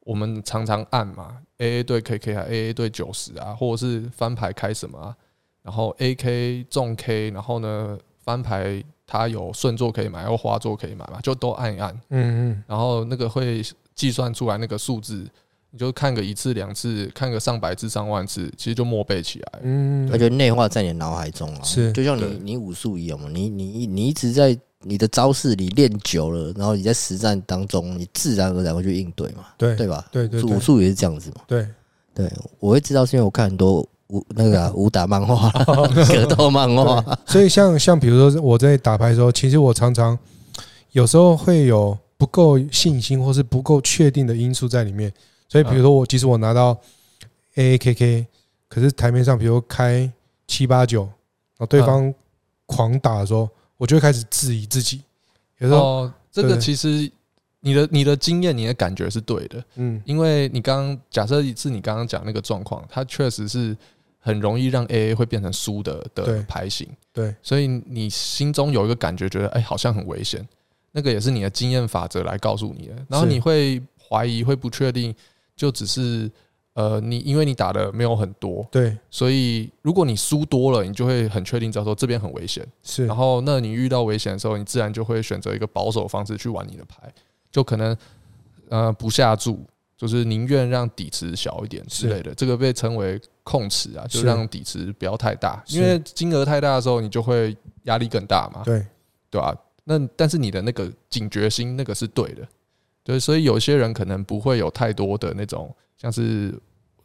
我们常常按嘛，A A 对 K K 啊，A A 对九十啊，或者是翻牌开什么啊，然后 A K 中 K，然后呢翻牌。它有顺座可以买，或花座可以买嘛？就都按一按，嗯嗯，然后那个会计算出来那个数字，你就看个一次两次，看个上百次上万次，其实就默背起来，嗯，而且内化在你脑海中啊，是，就像你你武术一样嘛，你你你一直在你的招式你练久了，然后你在实战当中，你自然而然会去应对嘛，对对吧？对对，武术也是这样子嘛，对对，我会知道是因为我看很多。武那个、啊、武打漫画、格斗漫画，所以像像比如说我在打牌的时候，其实我常常有时候会有不够信心或是不够确定的因素在里面。所以比如说我即使我拿到 A A K K，可是台面上比如开七八九，然后对方狂打的时候，我就会开始质疑自己。有时候这个其实你的你的经验、你的感觉是对的，嗯，因为你刚刚假设是你刚刚讲那个状况，它确实是。很容易让 AA 会变成输的的牌型，对，所以你心中有一个感觉，觉得哎，好像很危险。那个也是你的经验法则来告诉你的。然后你会怀疑，会不确定，就只是呃，你因为你打的没有很多，对，所以如果你输多了，你就会很确定，知道说这边很危险。是，然后那你遇到危险的时候，你自然就会选择一个保守方式去玩你的牌，就可能呃不下注。就是宁愿让底池小一点之类的，这个被称为控池啊，就让底池不要太大，因为金额太大的时候，你就会压力更大嘛。对，对吧？那但是你的那个警觉心，那个是对的。对，所以有些人可能不会有太多的那种，像是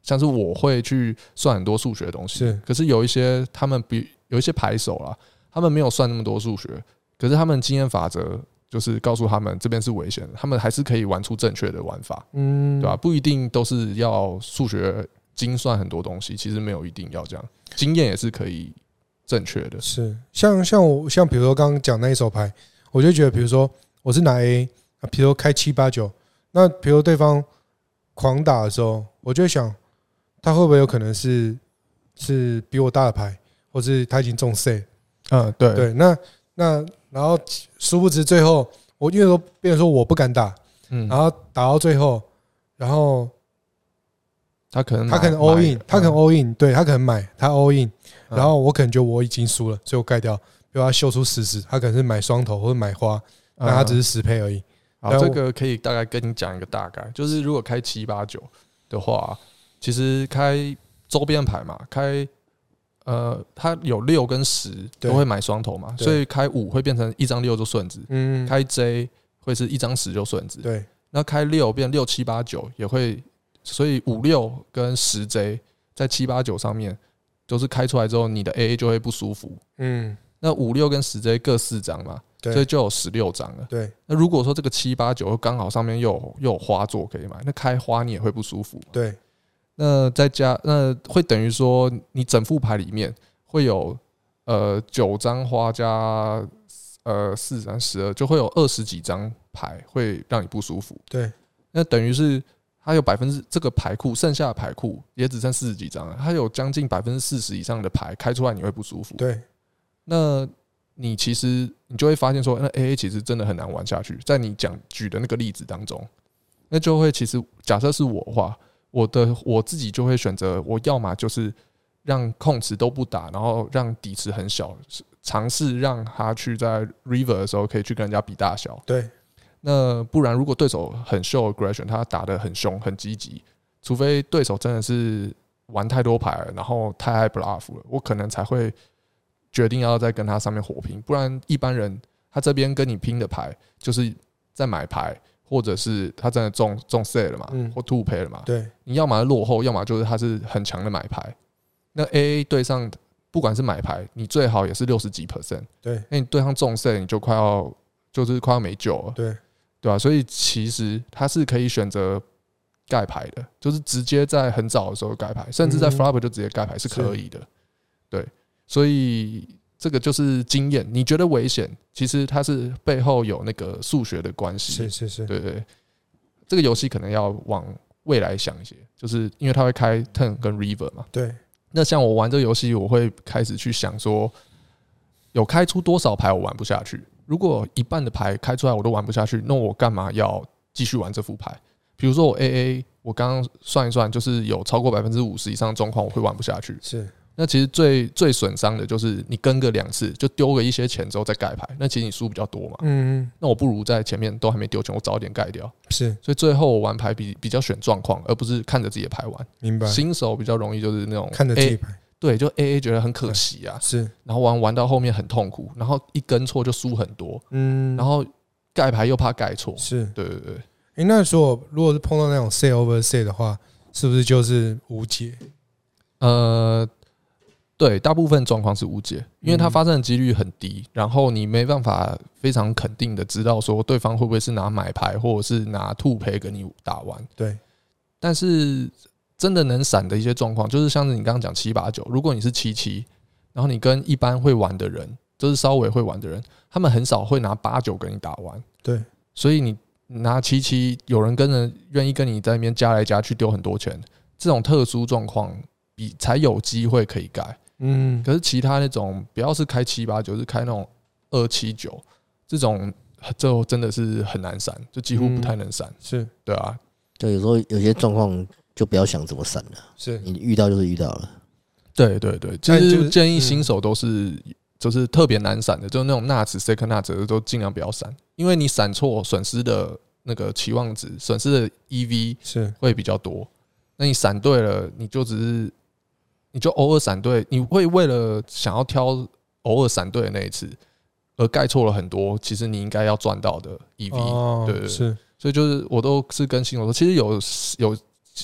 像是我会去算很多数学的东西，是。可是有一些他们比有一些牌手啊，他们没有算那么多数学，可是他们经验法则。就是告诉他们这边是危险的，他们还是可以玩出正确的玩法，嗯，对吧？不一定都是要数学精算很多东西，其实没有一定要这样，经验也是可以正确的。是像像我像比如说刚刚讲那一手牌，我就觉得，比如说我是拿 A，比如说开七八九，那比如对方狂打的时候，我就想他会不会有可能是是比我大的牌，或是他已经中 C，嗯，对对，那那。然后殊不知最后我因为说变成说我不敢打，嗯，然后打到最后，然后他可能他可能 all in，他可能 all in，对他可能买他 all in，然后我可能觉得我已经输了，所以我盖掉，比如他秀出十十，他可能是买双头或者买花，那他只是十配而已。好，这个可以大概跟你讲一个大概，就是如果开七八九的话，其实开周边牌嘛，开。呃，它有六跟十都会买双头嘛，所以开五会变成一张六就顺子，嗯，开 J 会是一张十就顺子，对，那开六变六七八九也会，所以五六跟十 J 在七八九上面都是开出来之后，你的 AA 就会不舒服，嗯，那五六跟十 J 各四张嘛，所以就有十六张了，对，那如果说这个七八九刚好上面又有又有花座可以买，那开花你也会不舒服，对。那再加那会等于说，你整副牌里面会有呃九张花加呃四张十二，就会有二十几张牌会让你不舒服。对，那等于是它有百分之这个牌库剩下的牌库也只剩四十几张了，它有将近百分之四十以上的牌开出来你会不舒服。对，那你其实你就会发现说，那 AA 其实真的很难玩下去。在你讲举的那个例子当中，那就会其实假设是我的话。我的我自己就会选择，我要么就是让控池都不打，然后让底池很小，尝试让他去在 river 的时候可以去跟人家比大小。对，那不然如果对手很 show aggression，他打的很凶很积极，除非对手真的是玩太多牌了，然后太爱 bluff 了，我可能才会决定要再跟他上面火拼。不然一般人他这边跟你拼的牌就是在买牌。或者是他真的中中 set 了嘛，嗯、或 two pay 了嘛？对，你要么落后，要么就是他是很强的买牌。那 AA 对上，不管是买牌，你最好也是六十几 percent。对，那你对上中 set，你就快要就是快要没救了。对，对吧？所以其实他是可以选择盖牌的，就是直接在很早的时候盖牌，甚至在 flop 就直接盖牌是可以的。对，所以。这个就是经验，你觉得危险，其实它是背后有那个数学的关系。是是是，对对。这个游戏可能要往未来想一些，就是因为它会开 turn 跟 river 嘛。对。那像我玩这个游戏，我会开始去想说，有开出多少牌我玩不下去？如果一半的牌开出来我都玩不下去，那我干嘛要继续玩这副牌？比如说我 AA，我刚刚算一算，就是有超过百分之五十以上的状况，我会玩不下去。是。那其实最最损伤的就是你跟个两次就丢个一些钱之后再盖牌，那其实你输比较多嘛。嗯，那我不如在前面都还没丢钱，我早点盖掉。是，所以最后我玩牌比比较选状况，而不是看着自己的牌玩。明白。新手比较容易就是那种看着自己牌，对，就 AA 觉得很可惜啊。是，然后玩玩到后面很痛苦，然后一跟错就输很多。嗯，然后盖牌又怕盖错。是，对对对。哎，那时候如果是碰到那种 say over say 的话，是不是就是无解？呃。对，大部分状况是无解，因为它发生的几率很低，然后你没办法非常肯定的知道说对方会不会是拿买牌或者是拿兔赔跟你打完。对，但是真的能闪的一些状况，就是像是你刚刚讲七八九，如果你是七七，然后你跟一般会玩的人，就是稍微会玩的人，他们很少会拿八九跟你打完。对，所以你拿七七，有人跟人愿意跟你在那边加来加去丢很多钱，这种特殊状况比才有机会可以改。嗯，可是其他那种，不要是开七八九，是开那种二七九，这种就真的是很难闪，就几乎不太能闪。是对啊，就有时候有些状况就不要想怎么闪了，是你遇到就是遇到了。对对对，其实建议新手都是就是特别难闪的，就是那种 nuts second nuts 都尽量不要闪，因为你闪错损失的那个期望值，损失的 EV 是会比较多。那你闪对了，你就只是。你就偶尔闪队，你会为了想要挑偶尔闪队的那一次，而盖错了很多。其实你应该要赚到的 EV，对对对，是。所以就是我都是跟新手说，其实有有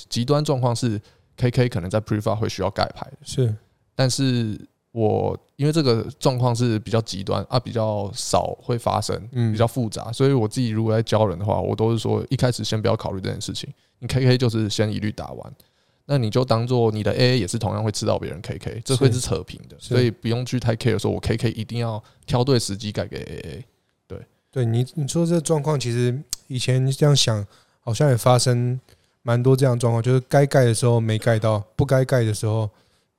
极端状况是 KK 可能在 Preflop 会需要盖牌，是。但是我因为这个状况是比较极端啊，比较少会发生，嗯比较复杂，所以我自己如果在教人的话，我都是说一开始先不要考虑这件事情，你 KK 就是先一律打完。那你就当做你的 AA 也是同样会吃到别人 KK，这会是扯平的，所以不用去太 care 说我 KK 一定要挑对时机改给 AA。对，对你你说这状况，其实以前这样想，好像也发生蛮多这样状况，就是该盖的时候没盖到，不该盖的时候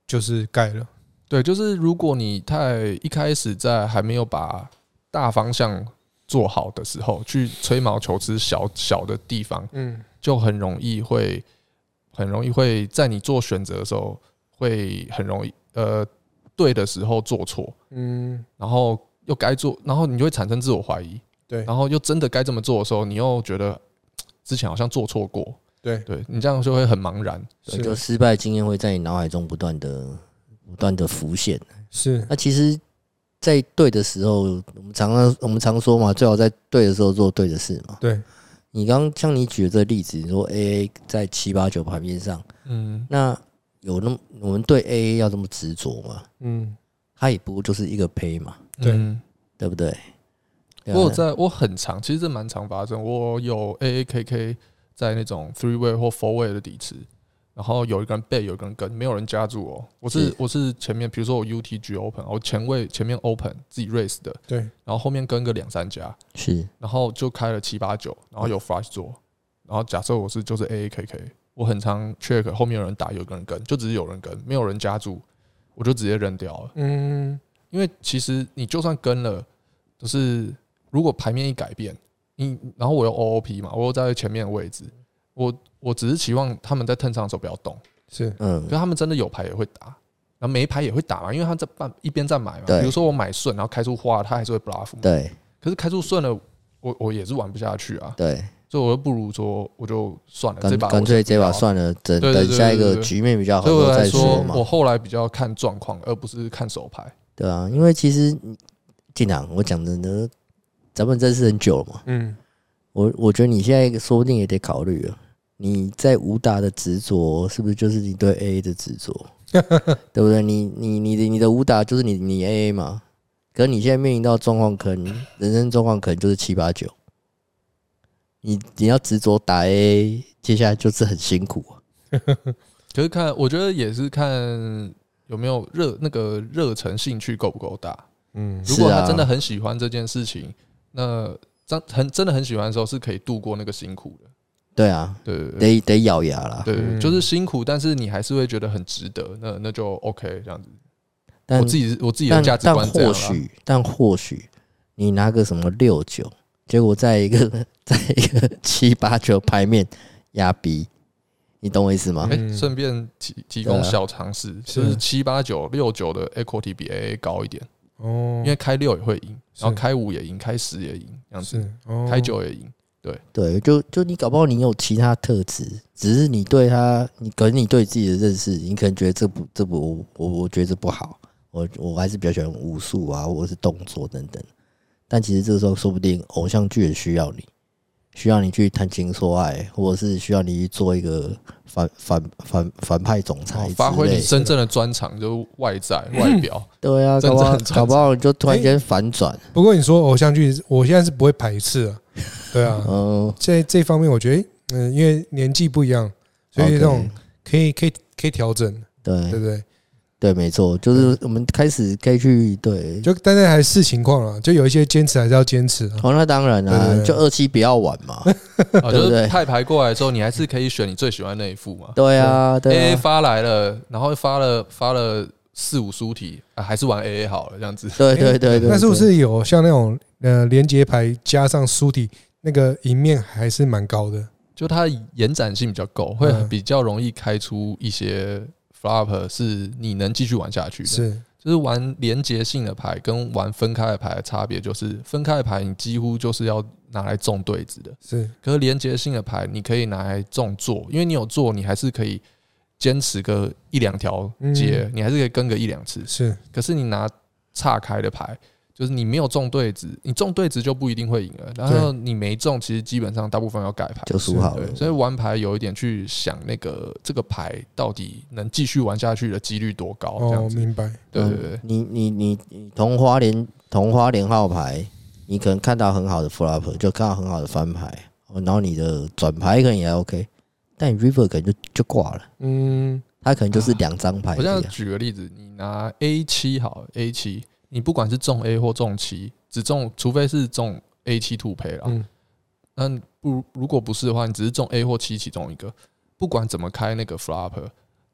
就是盖了。对，就是如果你太一开始在还没有把大方向做好的时候，去吹毛求疵小小的地方，嗯，就很容易会。很容易会在你做选择的时候，会很容易呃对的时候做错，嗯，然后又该做，然后你就会产生自我怀疑，对，然后又真的该这么做的时候，你又觉得之前好像做错过，对，对你这样就会很茫然，对，就失败经验会在你脑海中不断的不断的浮现，是。那其实，在对的时候，我们常常我们常说嘛，最好在对的时候做对的事嘛，对。你刚刚像你举的这个例子，你说 AA 在七八九盘面上，嗯，那有那么我们对 AA 要这么执着吗？嗯，它也不过就是一个胚嘛，对，对不对？我有在我很常，其实这蛮常发生。我有 AA KK 在那种 three way 或 four way 的底池，然后有一个人背，有一个人跟，没有人加注哦。我是，是。我是前面，比如说我 UTG open，我前位前面 open 自己 raise 的，对，然后后面跟个两三家，是，然后就开了七八九，然后有 flush 做，然后假设我是就是 AAKK，我很常 check 后面有人打，有个人跟，就只是有人跟，没有人加注，我就直接扔掉了。嗯，因为其实你就算跟了，就是如果牌面一改变，你然后我有 OOP 嘛，我又在前面的位置，我。我只是期望他们在 turn 上的时候不要动，是，嗯，可是他们真的有牌也会打，然后没牌也会打嘛，因为他在半一边在买嘛。比如说我买顺，然后开出花，他还是会 bluff。对。可是开出顺了，我我也是玩不下去啊。对。所以我就不如说，我就算了，这把干脆这把算了，等等下一个局面比较好再说嘛。我来说，我后来比较看状况，而不是看手牌。对啊，因为其实进场我讲真的，咱们认识很久了嘛。嗯。我我觉得你现在说不定也得考虑了。你在武打的执着，是不是就是你对 AA 的执着？对不对？你你你的你的武打就是你你 AA 嘛？可是你现在面临到状况，可能人生状况可能就是七八九。你你要执着打 AA，接下来就是很辛苦。可是看，我觉得也是看有没有热那个热忱、兴趣够不够大。嗯，如果他真的很喜欢这件事情，那真很真的很喜欢的时候，是可以度过那个辛苦的。对啊，对，得得咬牙啦。对，就是辛苦，但是你还是会觉得很值得。那那就 OK 这样子。但我自己我自己的价值观这样。但或许，但或许你拿个什么六九，结果在一个 在一个七八九牌面压逼，你懂我意思吗？哎，顺便提提供小常识，就是七八九六九的 equity 比 AA 高一点哦，因为开六也会赢，然后开五也赢，开十也赢，这样子，开九也赢。对。对，就就你搞不好你有其他特质，只是你对他，你可能你对自己的认识，你可能觉得这不这不我我觉得不好，我我还是比较喜欢武术啊，或者是动作等等。但其实这个时候说不定偶像剧也需要你，需要你去谈情说爱，或者是需要你去做一个反反反反派总裁，发挥你真正的专长，就是外在 外表。对啊，搞不好搞不好就突然间反转。不过你说偶像剧，我现在是不会排斥啊。对啊，嗯，在这方面我觉得，嗯，因为年纪不一样，所以这种可以可以可以调整，对对不对？对，没错，就是我们开始可以去对，就但是还是视情况了，就有一些坚持还是要坚持。哦，那当然啦，就二期不要玩嘛，对不对？派牌过来的时候，你还是可以选你最喜欢那一副嘛。对啊，对 AA 发来了，然后发了发了四五书题啊，还是玩 AA 好了，这样子。对对对 对，那是不是有像那种呃连接牌加上书体？那个赢面还是蛮高的，就它延展性比较够，会比较容易开出一些 flop，是你能继续玩下去的。是，就是玩连结性的牌跟玩分开的牌的差别，就是分开的牌你几乎就是要拿来中对子的，是。可是连结性的牌你可以拿来中做，因为你有做，你还是可以坚持个一两条街，你还是可以跟个一两次。是，可是你拿岔开的牌。就是你没有中对子，你中对子就不一定会赢了。然后你没中，其实基本上大部分要改牌就输好了。所以玩牌有一点去想那个这个牌到底能继续玩下去的几率多高？这样子。明白。对对对。你你你你同花连同花连号牌，你可能看到很好的 flop，就看到很好的翻牌，然后你的转牌可能也 OK，但你 river 可能就就挂了。嗯，它可能就是两张牌。我这样举个例子，你拿 A 七好，A 七。你不管是中 A 或中七，只中，除非是中 A 七土赔了。嗯，那不如果不是的话，你只是中 A 或七其中一个，不管怎么开那个 flop，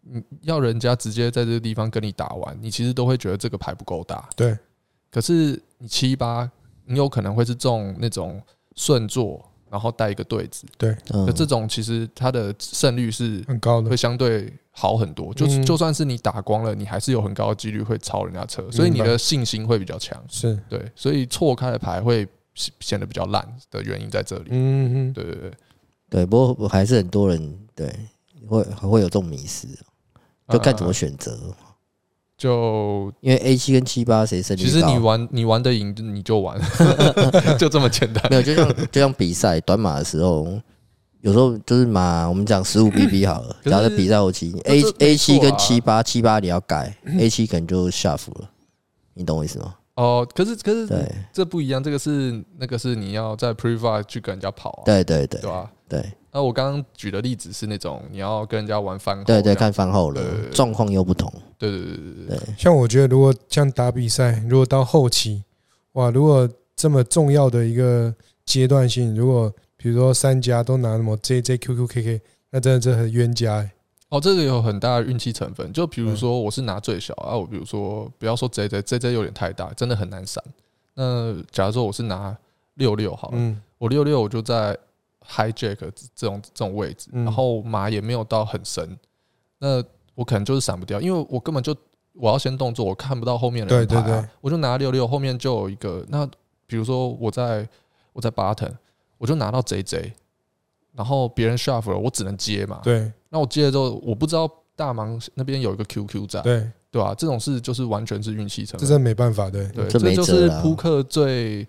你要人家直接在这个地方跟你打完，你其实都会觉得这个牌不够大。对，可是你七八，你有可能会是中那种顺做。然后带一个对子，对，那这种其实它的胜率是很高的，会相对好很多。就是就算是你打光了，你还是有很高的几率会超人家车，所以你的信心会比较强。是。对，所以错开的牌会显得比较烂的原因在这里。嗯嗯，对对对。对，不过还是很多人对会会有这种迷失，就看怎么选择。就因为 A 七跟七八谁胜率？其实你玩你玩得赢你就玩，就这么简单。没有，就像就像比赛短马的时候，有时候就是马我们讲十五 BB 好了，然后在比赛后期 A A 七跟七八七八你要改 A 七可能就下服了，你懂我意思吗？哦，可是可是对，这不一样，这个是那个是你要在 Preflop 去跟人家跑，对对对，对吧？对。那我刚刚举的例子是那种你要跟人家玩翻后，对对，看饭后了，状况又不同。对对对对对。像我觉得，如果像打比赛，如果到后期，哇，如果这么重要的一个阶段性，如果比如说三家都拿什么 J J Q Q K K，那真的是很冤家哎。哦，这个有很大的运气成分。就比如说我是拿最小啊，我比如说不要说 J J J J 有点太大，真的很难闪。那假如说我是拿六六好了，我六六我就在。Hijack 这种这种位置，然后马也没有到很深，那我可能就是闪不掉，因为我根本就我要先动作，我看不到后面的人牌啊，我就拿六六，后面就有一个。那比如说我在我在 button，我就拿到 JJ，然后别人 shuffle 了，我只能接嘛。对，那我接了之后，我不知道大盲那边有一个 QQ 在，对对吧？这种事就是完全是运气成分，这真没办法，对对，这就是扑克最。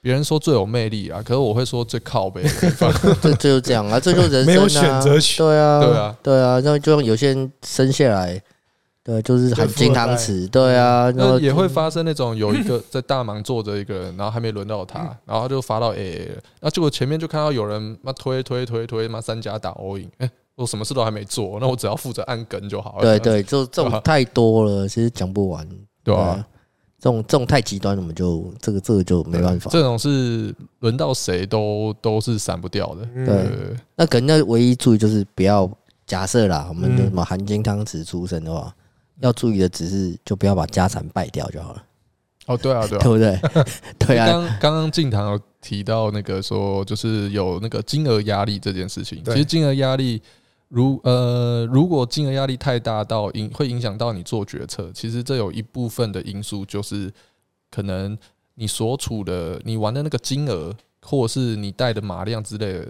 别人说最有魅力啊，可是我会说最靠背的地方，这就是这样啊，这就是人生啊，没有选择权，对啊，对啊，对啊，那就像有些人生下来，对，就是含金汤匙，对啊，那也会发生那种有一个 在大忙坐着一个人，然后还没轮到他，然后他就发到 AA 了，那结果前面就看到有人妈推推推推，妈三家打 all in，哎，我什么事都还没做，那我只要负责按梗就好了。对对，就这种太多了，其实讲不完，对啊。这种这种太极端，我们就这个这个就没办法。这种是轮到谁都都是闪不掉的。对，那可能那唯一注意就是不要假设啦，我们的什么含金汤匙出身的话，要注意的只是就不要把家产败掉就好了。哦，对啊，对啊，对不对？对啊。刚刚刚进堂有提到那个说，就是有那个金额压力这件事情。其实金额压力。如呃，如果金额压力太大到影会影响到你做决策，其实这有一部分的因素就是可能你所处的你玩的那个金额，或者是你带的马量之类的，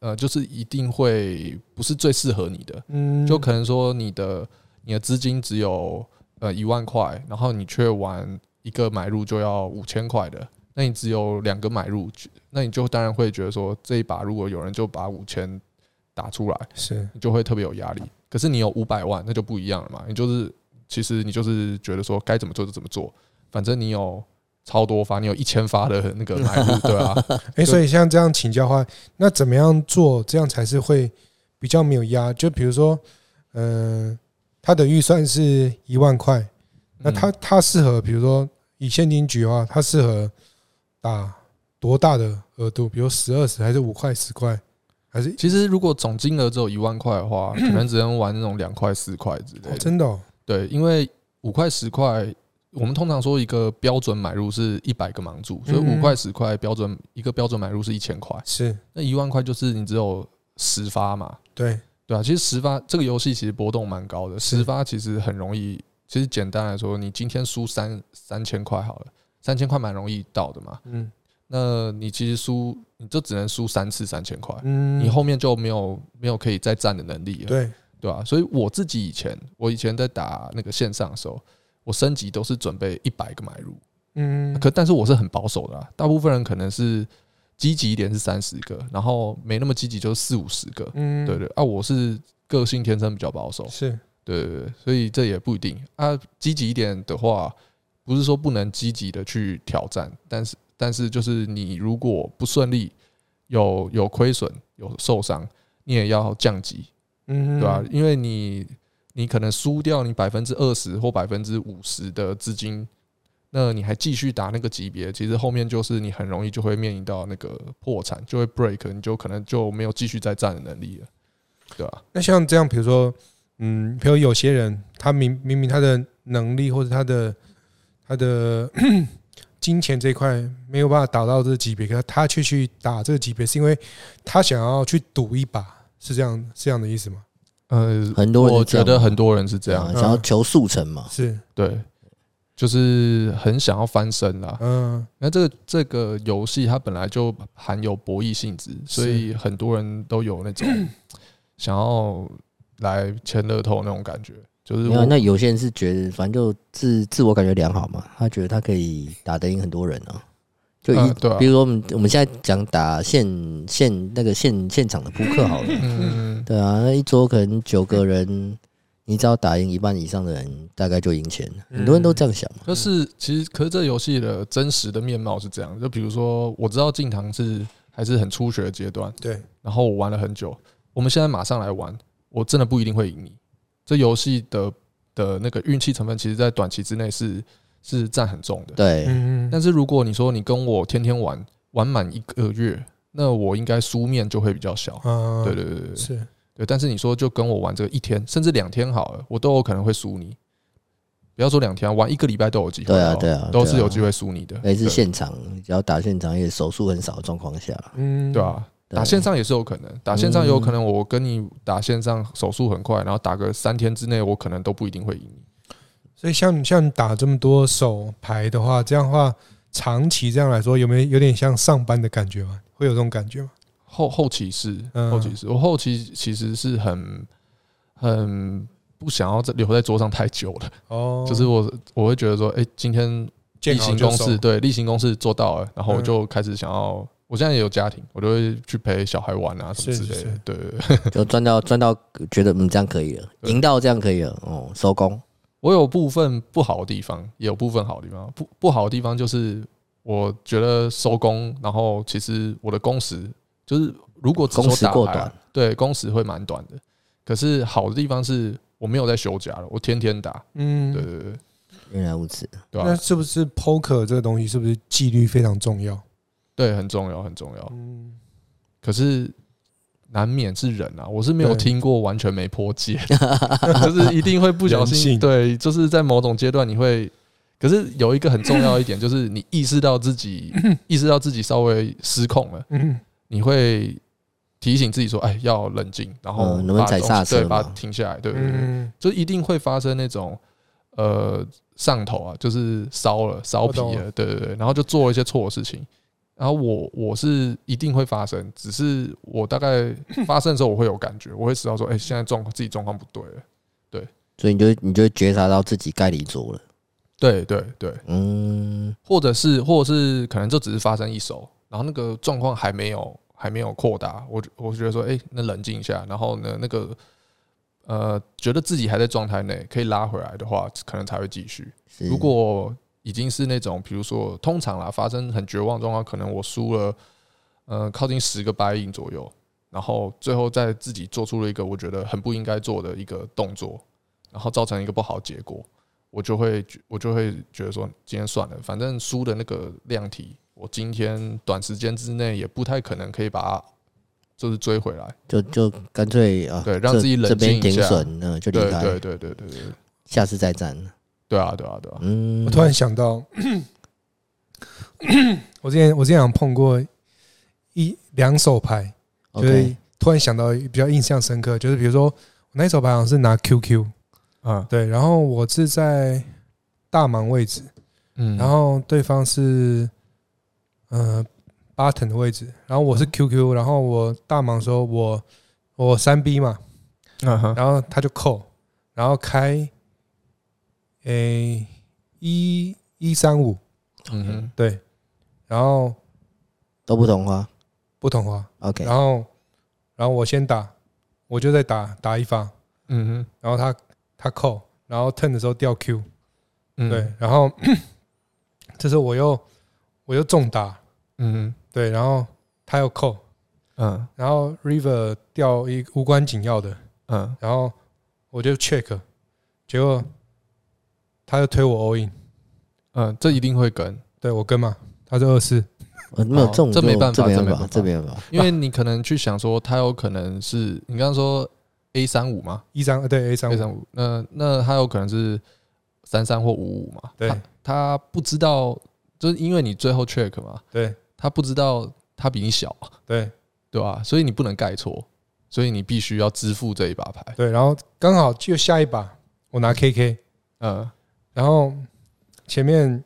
呃，就是一定会不是最适合你的。嗯，就可能说你的你的资金只有呃一万块，然后你却玩一个买入就要五千块的，那你只有两个买入，那你就当然会觉得说这一把如果有人就把五千。打出来是，你就会特别有压力。可是你有五百万，那就不一样了嘛。你就是其实你就是觉得说该怎么做就怎么做，反正你有超多发，你有一千发的那个买入，对啊。哎，所以像这样请教的话，那怎么样做这样才是会比较没有压？就比如说，嗯，他的预算是一万块，那他他适合，比如说以现金局的话，他适合打多大的额度？比如十二十还是五块十块？还是其实，如果总金额只有一万块的话，可能只能玩那种两块、四块之类的。真的？对，因为五块、十块，我们通常说一个标准买入是一百个盲注，所以五块、十块标准一个标准买入是一千块。是，那一万块就是你只有十发嘛？对，对啊。其实十发这个游戏其实波动蛮高的，十发其实很容易。其实简单来说，你今天输三三千块好了，三千块蛮容易到的嘛。嗯。那你其实输，你就只能输三次三千块，嗯。你后面就没有没有可以再战的能力了，对。对吧？所以我自己以前，我以前在打那个线上的时候，我升级都是准备一百个买入，嗯，可但是我是很保守的啊，大部分人可能是积极一点是三十个，然后没那么积极就是四五十个，嗯，对对啊，我是个性天生比较保守，是。对对对，所以这也不一定。啊，积极一点的话，不是说不能积极的去挑战，但是。但是，就是你如果不顺利，有有亏损、有受伤，你也要降级，嗯，对吧？因为你你可能输掉你百分之二十或百分之五十的资金，那你还继续打那个级别，其实后面就是你很容易就会面临到那个破产，就会 break，你就可能就没有继续再战的能力了，对吧？那像这样，比如说，嗯，比如有些人他明明明他的能力或者他的他的。金钱这块没有办法打到这个级别，可是他却去打这个级别，是因为他想要去赌一把，是这样是这样的意思吗？呃，很多人我觉得很多人是这样，想要求速成嘛，是。对，就是很想要翻身啦。嗯，那这个这个游戏它本来就含有博弈性质，所以很多人都有那种 想要来签乐透那种感觉。就是没有，那有些人是觉得，反正就自自我感觉良好嘛，他觉得他可以打得赢很多人啊。就一，比如说我们我们现在讲打现现那个现现场的扑克好了，嗯，对啊，那一桌可能九个人，你只要打赢一半以上的人，大概就赢钱。很多人都这样想。就是其实，可是这游戏的真实的面貌是这样，就比如说，我知道进堂是还是很初学的阶段。对，然后我玩了很久，我们现在马上来玩，我真的不一定会赢你。这游戏的的那个运气成分，其实在短期之内是是占很重的。对，但是如果你说你跟我天天玩，玩满一个月，那我应该输面就会比较小。对对对对，是对。但是你说就跟我玩这个一天，甚至两天好了，我都有可能会输你。不要说两天，玩一个礼拜都有机会。对啊，对啊，都是有机会输你的。每次现场，只要打现场也手速很少的状况下，嗯，对啊，打线上也是有可能，打线上有可能我跟你打线上手速很快，然后打个三天之内，我可能都不一定会赢你。所以像像你打这么多手牌的话，这样的话，长期这样来说，有没有有点像上班的感觉吗？会有这种感觉吗？后后期是，后期是我后期其实是很很。不想要在留在桌上太久了哦，就是我我会觉得说，哎，今天例行公事对例行公事做到了，然后我就开始想要，我现在也有家庭，我就会去陪小孩玩啊什么之类的，对对，就赚到赚到觉得嗯这样可以了，赢到这样可以了哦，收工。我有部分不好的地方，也有部分好的地方。不不好的地方就是我觉得收工，然后其实我的工时就是如果工时过短，对工时会蛮短的。可是好的地方是。我没有在休假了，我天天打。嗯，对对对，原来如此。对，那是不是 poker 这个东西是不是纪律非常重要？对，很重要，很重要。嗯，可是难免是人啊，我是没有听过完全没破戒，就是一定会不小心。对，就是在某种阶段你会，可是有一个很重要一点，就是你意识到自己 意识到自己稍微失控了，嗯，你会。提醒自己说：“哎，要冷静，然后能不能踩刹车？对，把它停下来。对对对，就一定会发生那种呃上头啊，就是烧了、烧皮了。对对对，然后就做了一些错的事情。然后我我是一定会发生，只是我大概 发生的时候我会有感觉，我会知道说：哎，现在状况自己状况不对了。对，所以你就你就觉察到自己该离桌了。对对对，嗯，或者是或者是可能就只是发生一手，然后那个状况还没有。”还没有扩大，我我觉得说，哎，那冷静一下，然后呢，那个呃，觉得自己还在状态内，可以拉回来的话，可能才会继续。如果已经是那种，比如说，通常啦，发生很绝望状况，可能我输了，呃，靠近十个 buy in 左右，然后最后再自己做出了一个我觉得很不应该做的一个动作，然后造成一个不好结果，我就会我就会觉得说，今天算了，反正输的那个量体。我今天短时间之内也不太可能可以把它就是追回来，就就干脆啊，对，让自己冷静一下，嗯，就离开，对对对对对，下次再战。对啊，对啊，对啊。嗯，我突然想到，我之前我之前有碰过一两手牌，就是突然想到比较印象深刻，就是比如说我那一手牌好像是拿 QQ，啊，对，然后我是在大盲位置，嗯，然后对方是。呃，button 的位置，然后我是 QQ，然后我大盲说我我三 B 嘛，然后他就扣，然后开，诶一一三五，嗯哼，对，然后都不同花，不同花，OK，然后然后我先打，我就在打打一发，嗯哼，然后他他扣，然后 turn 的时候掉 Q，嗯。对，然后这时候我又我又重打。嗯哼，对，然后他又扣，嗯，然后 River 掉一无关紧要的，嗯，然后我就 check，结果他要推我 all in，嗯，这一定会跟，对我跟嘛，他是二四，没有中，这没办法，这没办法，这没办法，因为你可能去想说，他有可能是你刚刚说 A 三五嘛，一三对 A 三 A 三五，那那他有可能是三三或五五嘛，对，他不知道，就是因为你最后 check 嘛，对。他不知道他比你小，对。对吧？所以你不能盖错，所以你必须要支付这一把牌。对，然后刚好就下一把我拿 KK，嗯，然后前面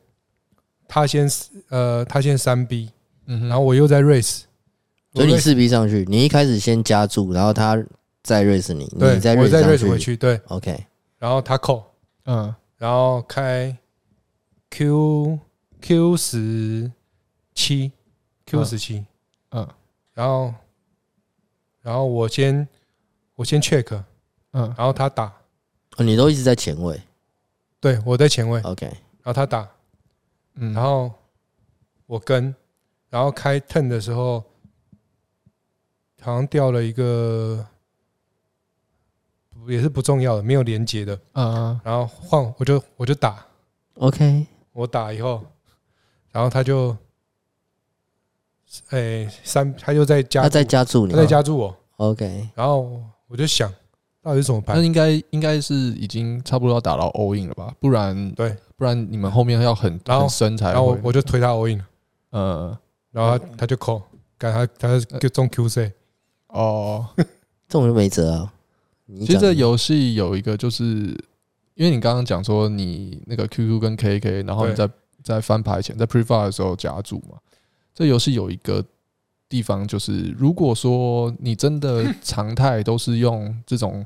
他先呃他先三 B，嗯，然后我又在 raise，所以你四 B 上去，你一开始先加注，然后他再 raise 你，你再 raise 回去，对，OK，然后他扣，嗯，然后开 Q Q 十七。Q 十七，嗯，然后，然后我先我先 check，嗯，然后他打，哦，你都一直在前位，对，我在前位，OK，然后他打，嗯，然后我跟，然后开 turn 的时候，好像掉了一个，也是不重要的，没有连接的。嗯，然后换我就我就打，OK，我打以后，然后他就，哎，三，他就在加，他在加注你，他在加注我，OK，然后我就想。到底是什么牌？那应该应该是已经差不多要打到 all in 了吧？不然对，不然你们后面要很很深才。然后我就推他 all in，呃，然后他他就扣，改他他就中 QC，哦，这种就没辙啊。其实这游戏有一个，就是因为你刚刚讲说你那个 QQ 跟 KK，然后你在在翻牌前在 prefire 的时候夹住嘛。这游戏有一个。地方就是，如果说你真的常态都是用这种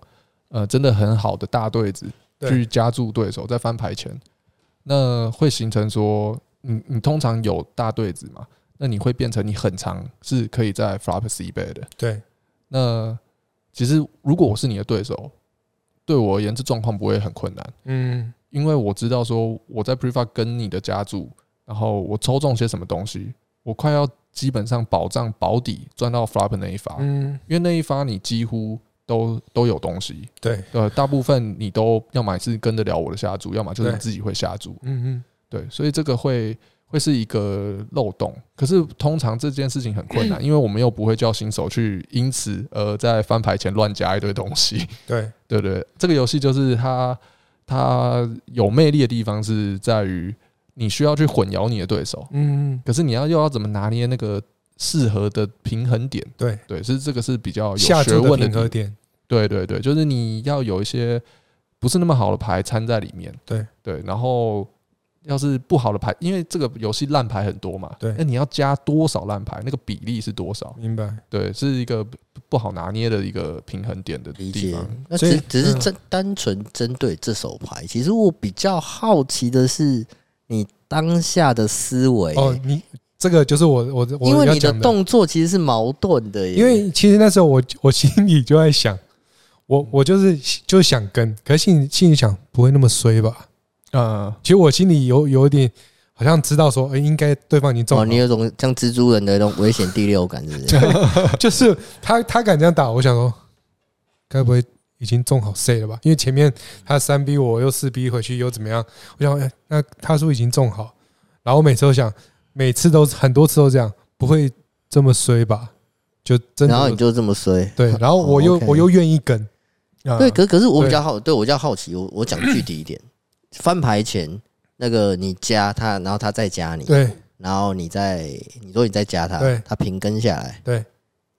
呃真的很好的大对子去加注对手在翻牌前，那会形成说，你你通常有大对子嘛，那你会变成你很长是可以在 flop C bet 的。对，那其实如果我是你的对手，对我而言这状况不会很困难。嗯，因为我知道说我在 preflop 跟你的加注，然后我抽中些什么东西，我快要。基本上保障保底赚到 flop 那一发，嗯，因为那一发你几乎都都有东西，对，呃，大部分你都要么是跟得了我的下注，要么就是你自己会下注，嗯嗯，对，所以这个会会是一个漏洞。可是通常这件事情很困难，因为我们又不会叫新手去因此而在翻牌前乱加一堆东西，对对对，这个游戏就是它它有魅力的地方是在于。你需要去混淆你的对手，嗯，可是你要又要怎么拿捏那个适合的平衡点？对对，是这个是比较有学问的平衡点。对对对，就是你要有一些不是那么好的牌掺在里面。对对，然后要是不好的牌，因为这个游戏烂牌很多嘛，对，那你要加多少烂牌？那个比例是多少？明白？对，是一个不好拿捏的一个平衡点的地方。那只只是针单纯针对这手牌，其实我比较好奇的是。你当下的思维哦，你这个就是我我我因为你的动作其实是矛盾的，因为其实那时候我我心里就在想，我我就是就想跟，可是心里心里想不会那么衰吧？啊，其实我心里有有一点好像知道说，哎，应该对方已经中了，你有种像蜘蛛人的那种危险第六感，是不是？就是他他敢这样打，我想说，该不会？已经中好 C 了吧？因为前面他三逼我又四逼回去又怎么样？我想，哎，那他说已经中好，然后我每次都想，每次都很多次都这样，不会这么衰吧？就真的，然后你就这么衰，对，然后我又我又愿意跟，对，可可是我比较好，对我比较好奇，我我讲具体一点，翻牌前那个你加他，然后他再加你，对，然后你再你说你再加他，对，他平跟下来，对，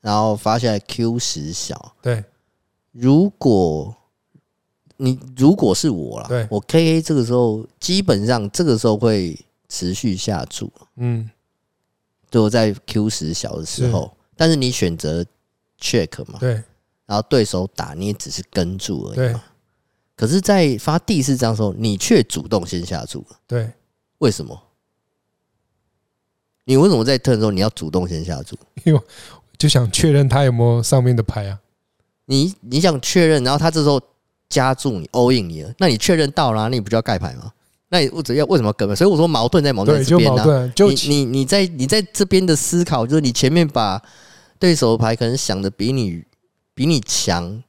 然后发下来 Q 十小，对。如果你如果是我啦，对，我 K A 这个时候基本上这个时候会持续下注，嗯，就在 Q 十小的时候，但是你选择 check 嘛，对，然后对手打你也只是跟注而已嘛，可是，在发第四张的时候，你却主动先下注。了，对，为什么？你为什么在 turn 的时候你要主动先下注？因为就想确认他有没有上面的牌啊。你你想确认，然后他这时候加注你 all in 你了，那你确认到了，那你不就要盖牌吗？那你为什么要为什么要跟？所以我说矛盾在矛盾这边呢？就你你你在你在这边的思考，就是你前面把对手的牌可能想的比你比你强，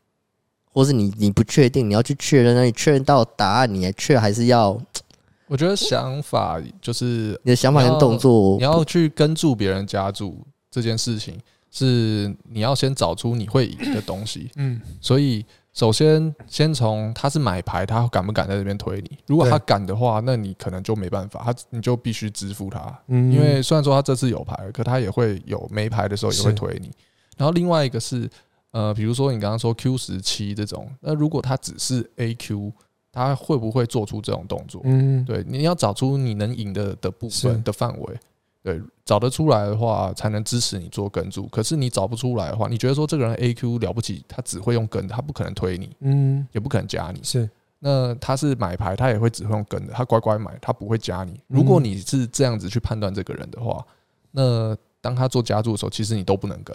或是你你不确定，你要去确认，那你确认到答案，你还却还是要？我觉得想法就是你的想法跟动作，你要去跟住别人加注这件事情。是你要先找出你会赢的东西，嗯，所以首先先从他是买牌，他敢不敢在这边推你？如果他敢的话，那你可能就没办法，他你就必须支付他，嗯，因为虽然说他这次有牌，可他也会有没牌的时候也会推你。然后另外一个是，呃，比如说你刚刚说 Q 十七这种，那如果他只是 AQ，他会不会做出这种动作？嗯，对，你要找出你能赢的的部分的范围。对，找得出来的话，才能支持你做跟注。可是你找不出来的话，你觉得说这个人 A Q 了不起，他只会用跟，他不可能推你，嗯，也不可能加你。是，那他是买牌，他也会只会用跟的，他乖乖买，他不会加你。如果你是这样子去判断这个人的话，那当他做加注的时候，其实你都不能跟。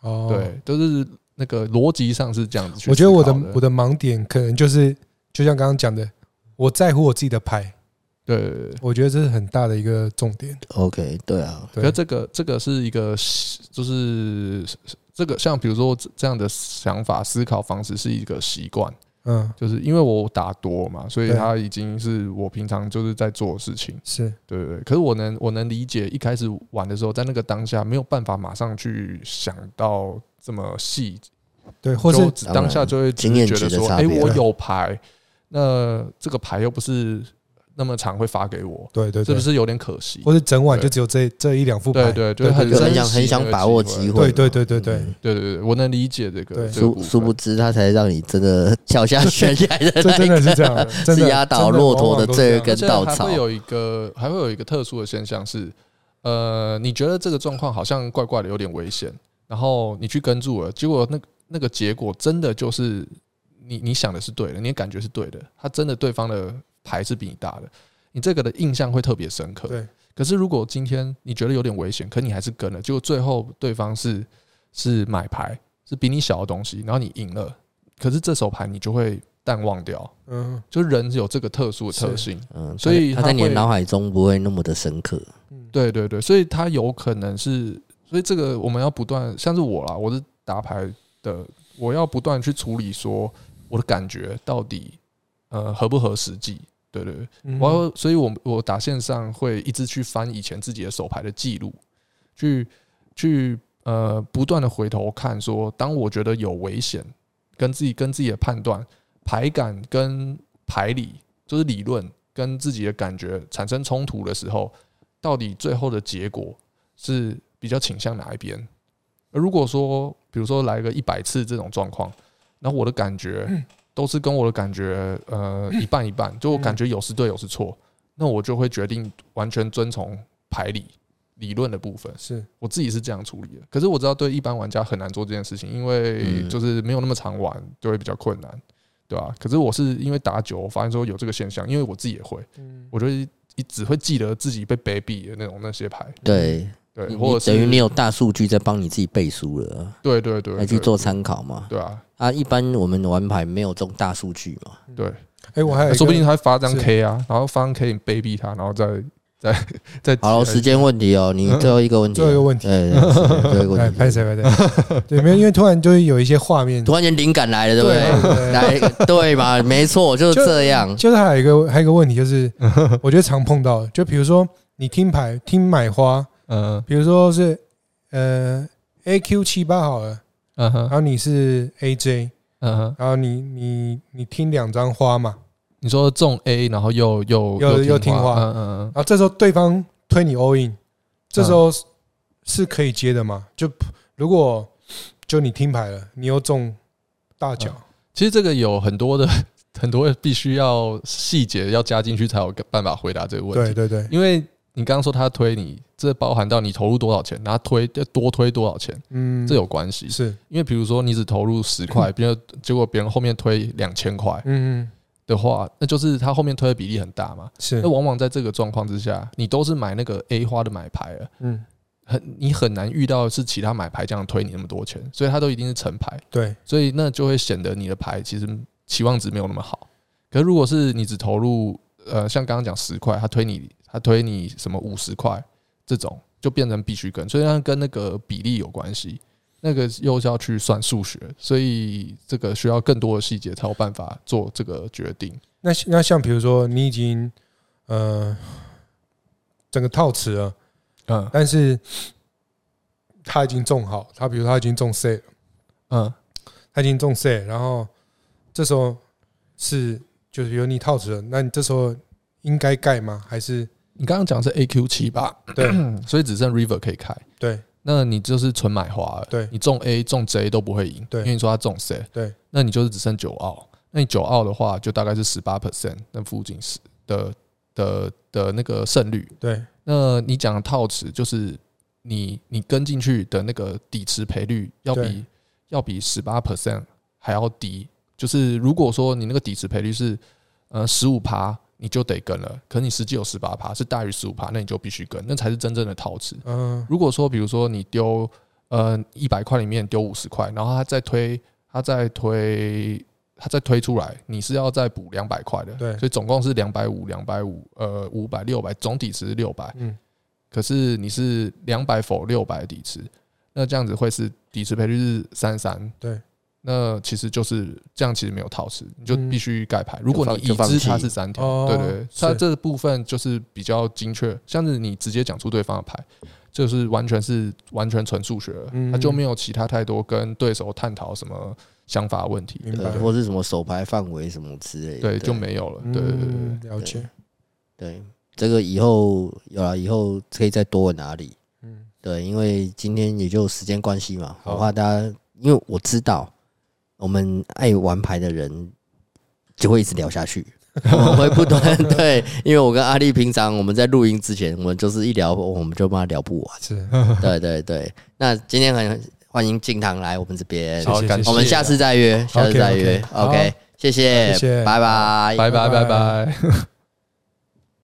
哦，对，都是那个逻辑上是这样子去。我觉得我的我的盲点可能就是，就像刚刚讲的，我在乎我自己的牌。对，我觉得这是很大的一个重点。OK，对啊，可是这个这个是一个，就是这个像比如说这样的想法、思考方式是一个习惯。嗯，就是因为我打多嘛，所以它已经是我平常就是在做的事情。是对对对。可是我能我能理解，一开始玩的时候，在那个当下没有办法马上去想到这么细。对，或者当下就会觉得说，哎，我有牌，那这个牌又不是。那么长会发给我，对对,對，是不是有点可惜？或者整晚就只有这这一两副牌，对对,對，就很很想很想把握机会，对对对对对对对，我能理解这个。殊殊不知，他才让你真的跳下悬崖的那个，真的是这样，压倒骆驼的这一根稻草。会有一个，还会有一个特殊的现象是，呃，你觉得这个状况好像怪怪的，有点危险，然后你去跟住了，结果那那个结果真的就是你你想的是对的，你感觉是对的，他真的对方的。牌是比你大的，你这个的印象会特别深刻。对，可是如果今天你觉得有点危险，可你还是跟了，结果最后对方是是买牌，是比你小的东西，然后你赢了，可是这手牌你就会淡忘掉。嗯，就人有这个特殊的特性，嗯，所以他在你的脑海中不会那么的深刻。嗯对对对，所以他有可能是，所以这个我们要不断，像是我啦，我是打牌的，我要不断去处理，说我的感觉到底呃合不合实际。对对对，我要，所以我我打线上会一直去翻以前自己的手牌的记录，去去呃不断的回头看，说当我觉得有危险，跟自己跟自己的判断、牌感跟牌理，就是理论跟自己的感觉产生冲突的时候，到底最后的结果是比较倾向哪一边？而如果说，比如说来个一百次这种状况，那我的感觉。都是跟我的感觉，呃，一半一半。就我感觉有时对，有时错，那我就会决定完全遵从牌理理论的部分。是我自己是这样处理的。可是我知道，对一般玩家很难做这件事情，因为就是没有那么常玩，就会比较困难，对吧？可是我是因为打久，我发现说有这个现象，因为我自己也会，我就一只会记得自己被卑鄙的那种那些牌。对。对，或者等于你有大数据在帮你自己背书了。对对对，来去做参考嘛。对啊，啊，一般我们玩牌没有这种大数据嘛。对，哎，我还说不定他会发张 K 啊，然后发张 K 你卑鄙他，然后再再再。好，时间问题哦，你最后一个问题，最后一个问题，对，最后一个问题，拍谁拍谁？对，没有，因为突然就会有一些画面，突然间灵感来了，对不对？来，对嘛？没错，就是这样。就是还有一个还有一个问题，就是我觉得常碰到，就比如说你听牌听买花，嗯，比如说是。呃，A Q 七八好了，嗯哼，然后你是 A J，嗯哼，然后你你你听两张花嘛？你说中 A，然后又又又又听花，嗯嗯，然后这时候对方推你 all in，这时候是可以接的吗？就如果就你听牌了，你又中大奖，其实这个有很多的 很多必须要细节要加进去才有办法回答这个问题。对对对，因为你刚刚说他推你。这包含到你投入多少钱，然后推要多推多少钱，嗯，这有关系。是因为比如说你只投入十块，别人结果别人后面推两千块，嗯的话，那就是他后面推的比例很大嘛。是，那往往在这个状况之下，你都是买那个 A 花的买牌了，嗯，很你很难遇到是其他买牌这样推你那么多钱，所以他都一定是成牌。对，所以那就会显得你的牌其实期望值没有那么好。可是如果是你只投入，呃，像刚刚讲十块，他推你，他推你什么五十块。这种就变成必须跟，所以它跟那个比例有关系，那个又是要去算数学，所以这个需要更多的细节才有办法做这个决定。那那像比如说你已经呃整个套词了，嗯，但是他已经中好，他比如他已经中 C 了，嗯，他已经中 C，然后这时候是就是有你套词了，那你这时候应该盖吗？还是？你刚刚讲的是 A Q 七吧？对，所以只剩 River 可以开。对，那你就是纯买花了。对，你中 A 中 J 都不会赢。对，因为你说他中 C。对，那你就是只剩九澳。那你九澳的话，就大概是十八 percent 那附近是的的的那个胜率。对，那你讲的套池就是你你跟进去的那个底池赔率要比要比十八 percent 还要低。就是如果说你那个底池赔率是呃十五趴。你就得跟了，可你实际有十八趴，是大于十五趴，那你就必须跟，那才是真正的陶瓷。嗯，如果说比如说你丢呃一百块里面丢五十块，然后他再推，他再推，他再推出来，你是要再补两百块的。对，所以总共是两百五，两百五，呃，五百六百，总底池是六百。嗯，可是你是两百否六百底池，那这样子会是底池赔率是三三，对。那其实就是这样，其实没有套池，你就必须盖牌。如果你已知它是三条，对对，它这部分就是比较精确，像是你直接讲出对方的牌，就是完全是完全纯数学了，它就没有其他太多跟对手探讨什么想法问题，或是什么手牌范围什么之类的，对，就没有了。对对对，了解。对，这个以后有了以后可以再多问哪里？嗯，对，因为今天也就时间关系嘛，我怕大家，因为我知道。我们爱玩牌的人就会一直聊下去，我们会不断 对，因为我跟阿力平常我们在录音之前，我们就是一聊，我们就怕聊不完。是，对对对。那今天很欢迎进堂来我们这边，好，我们下次再约，下次再约。OK，谢谢，拜拜，拜拜，拜拜。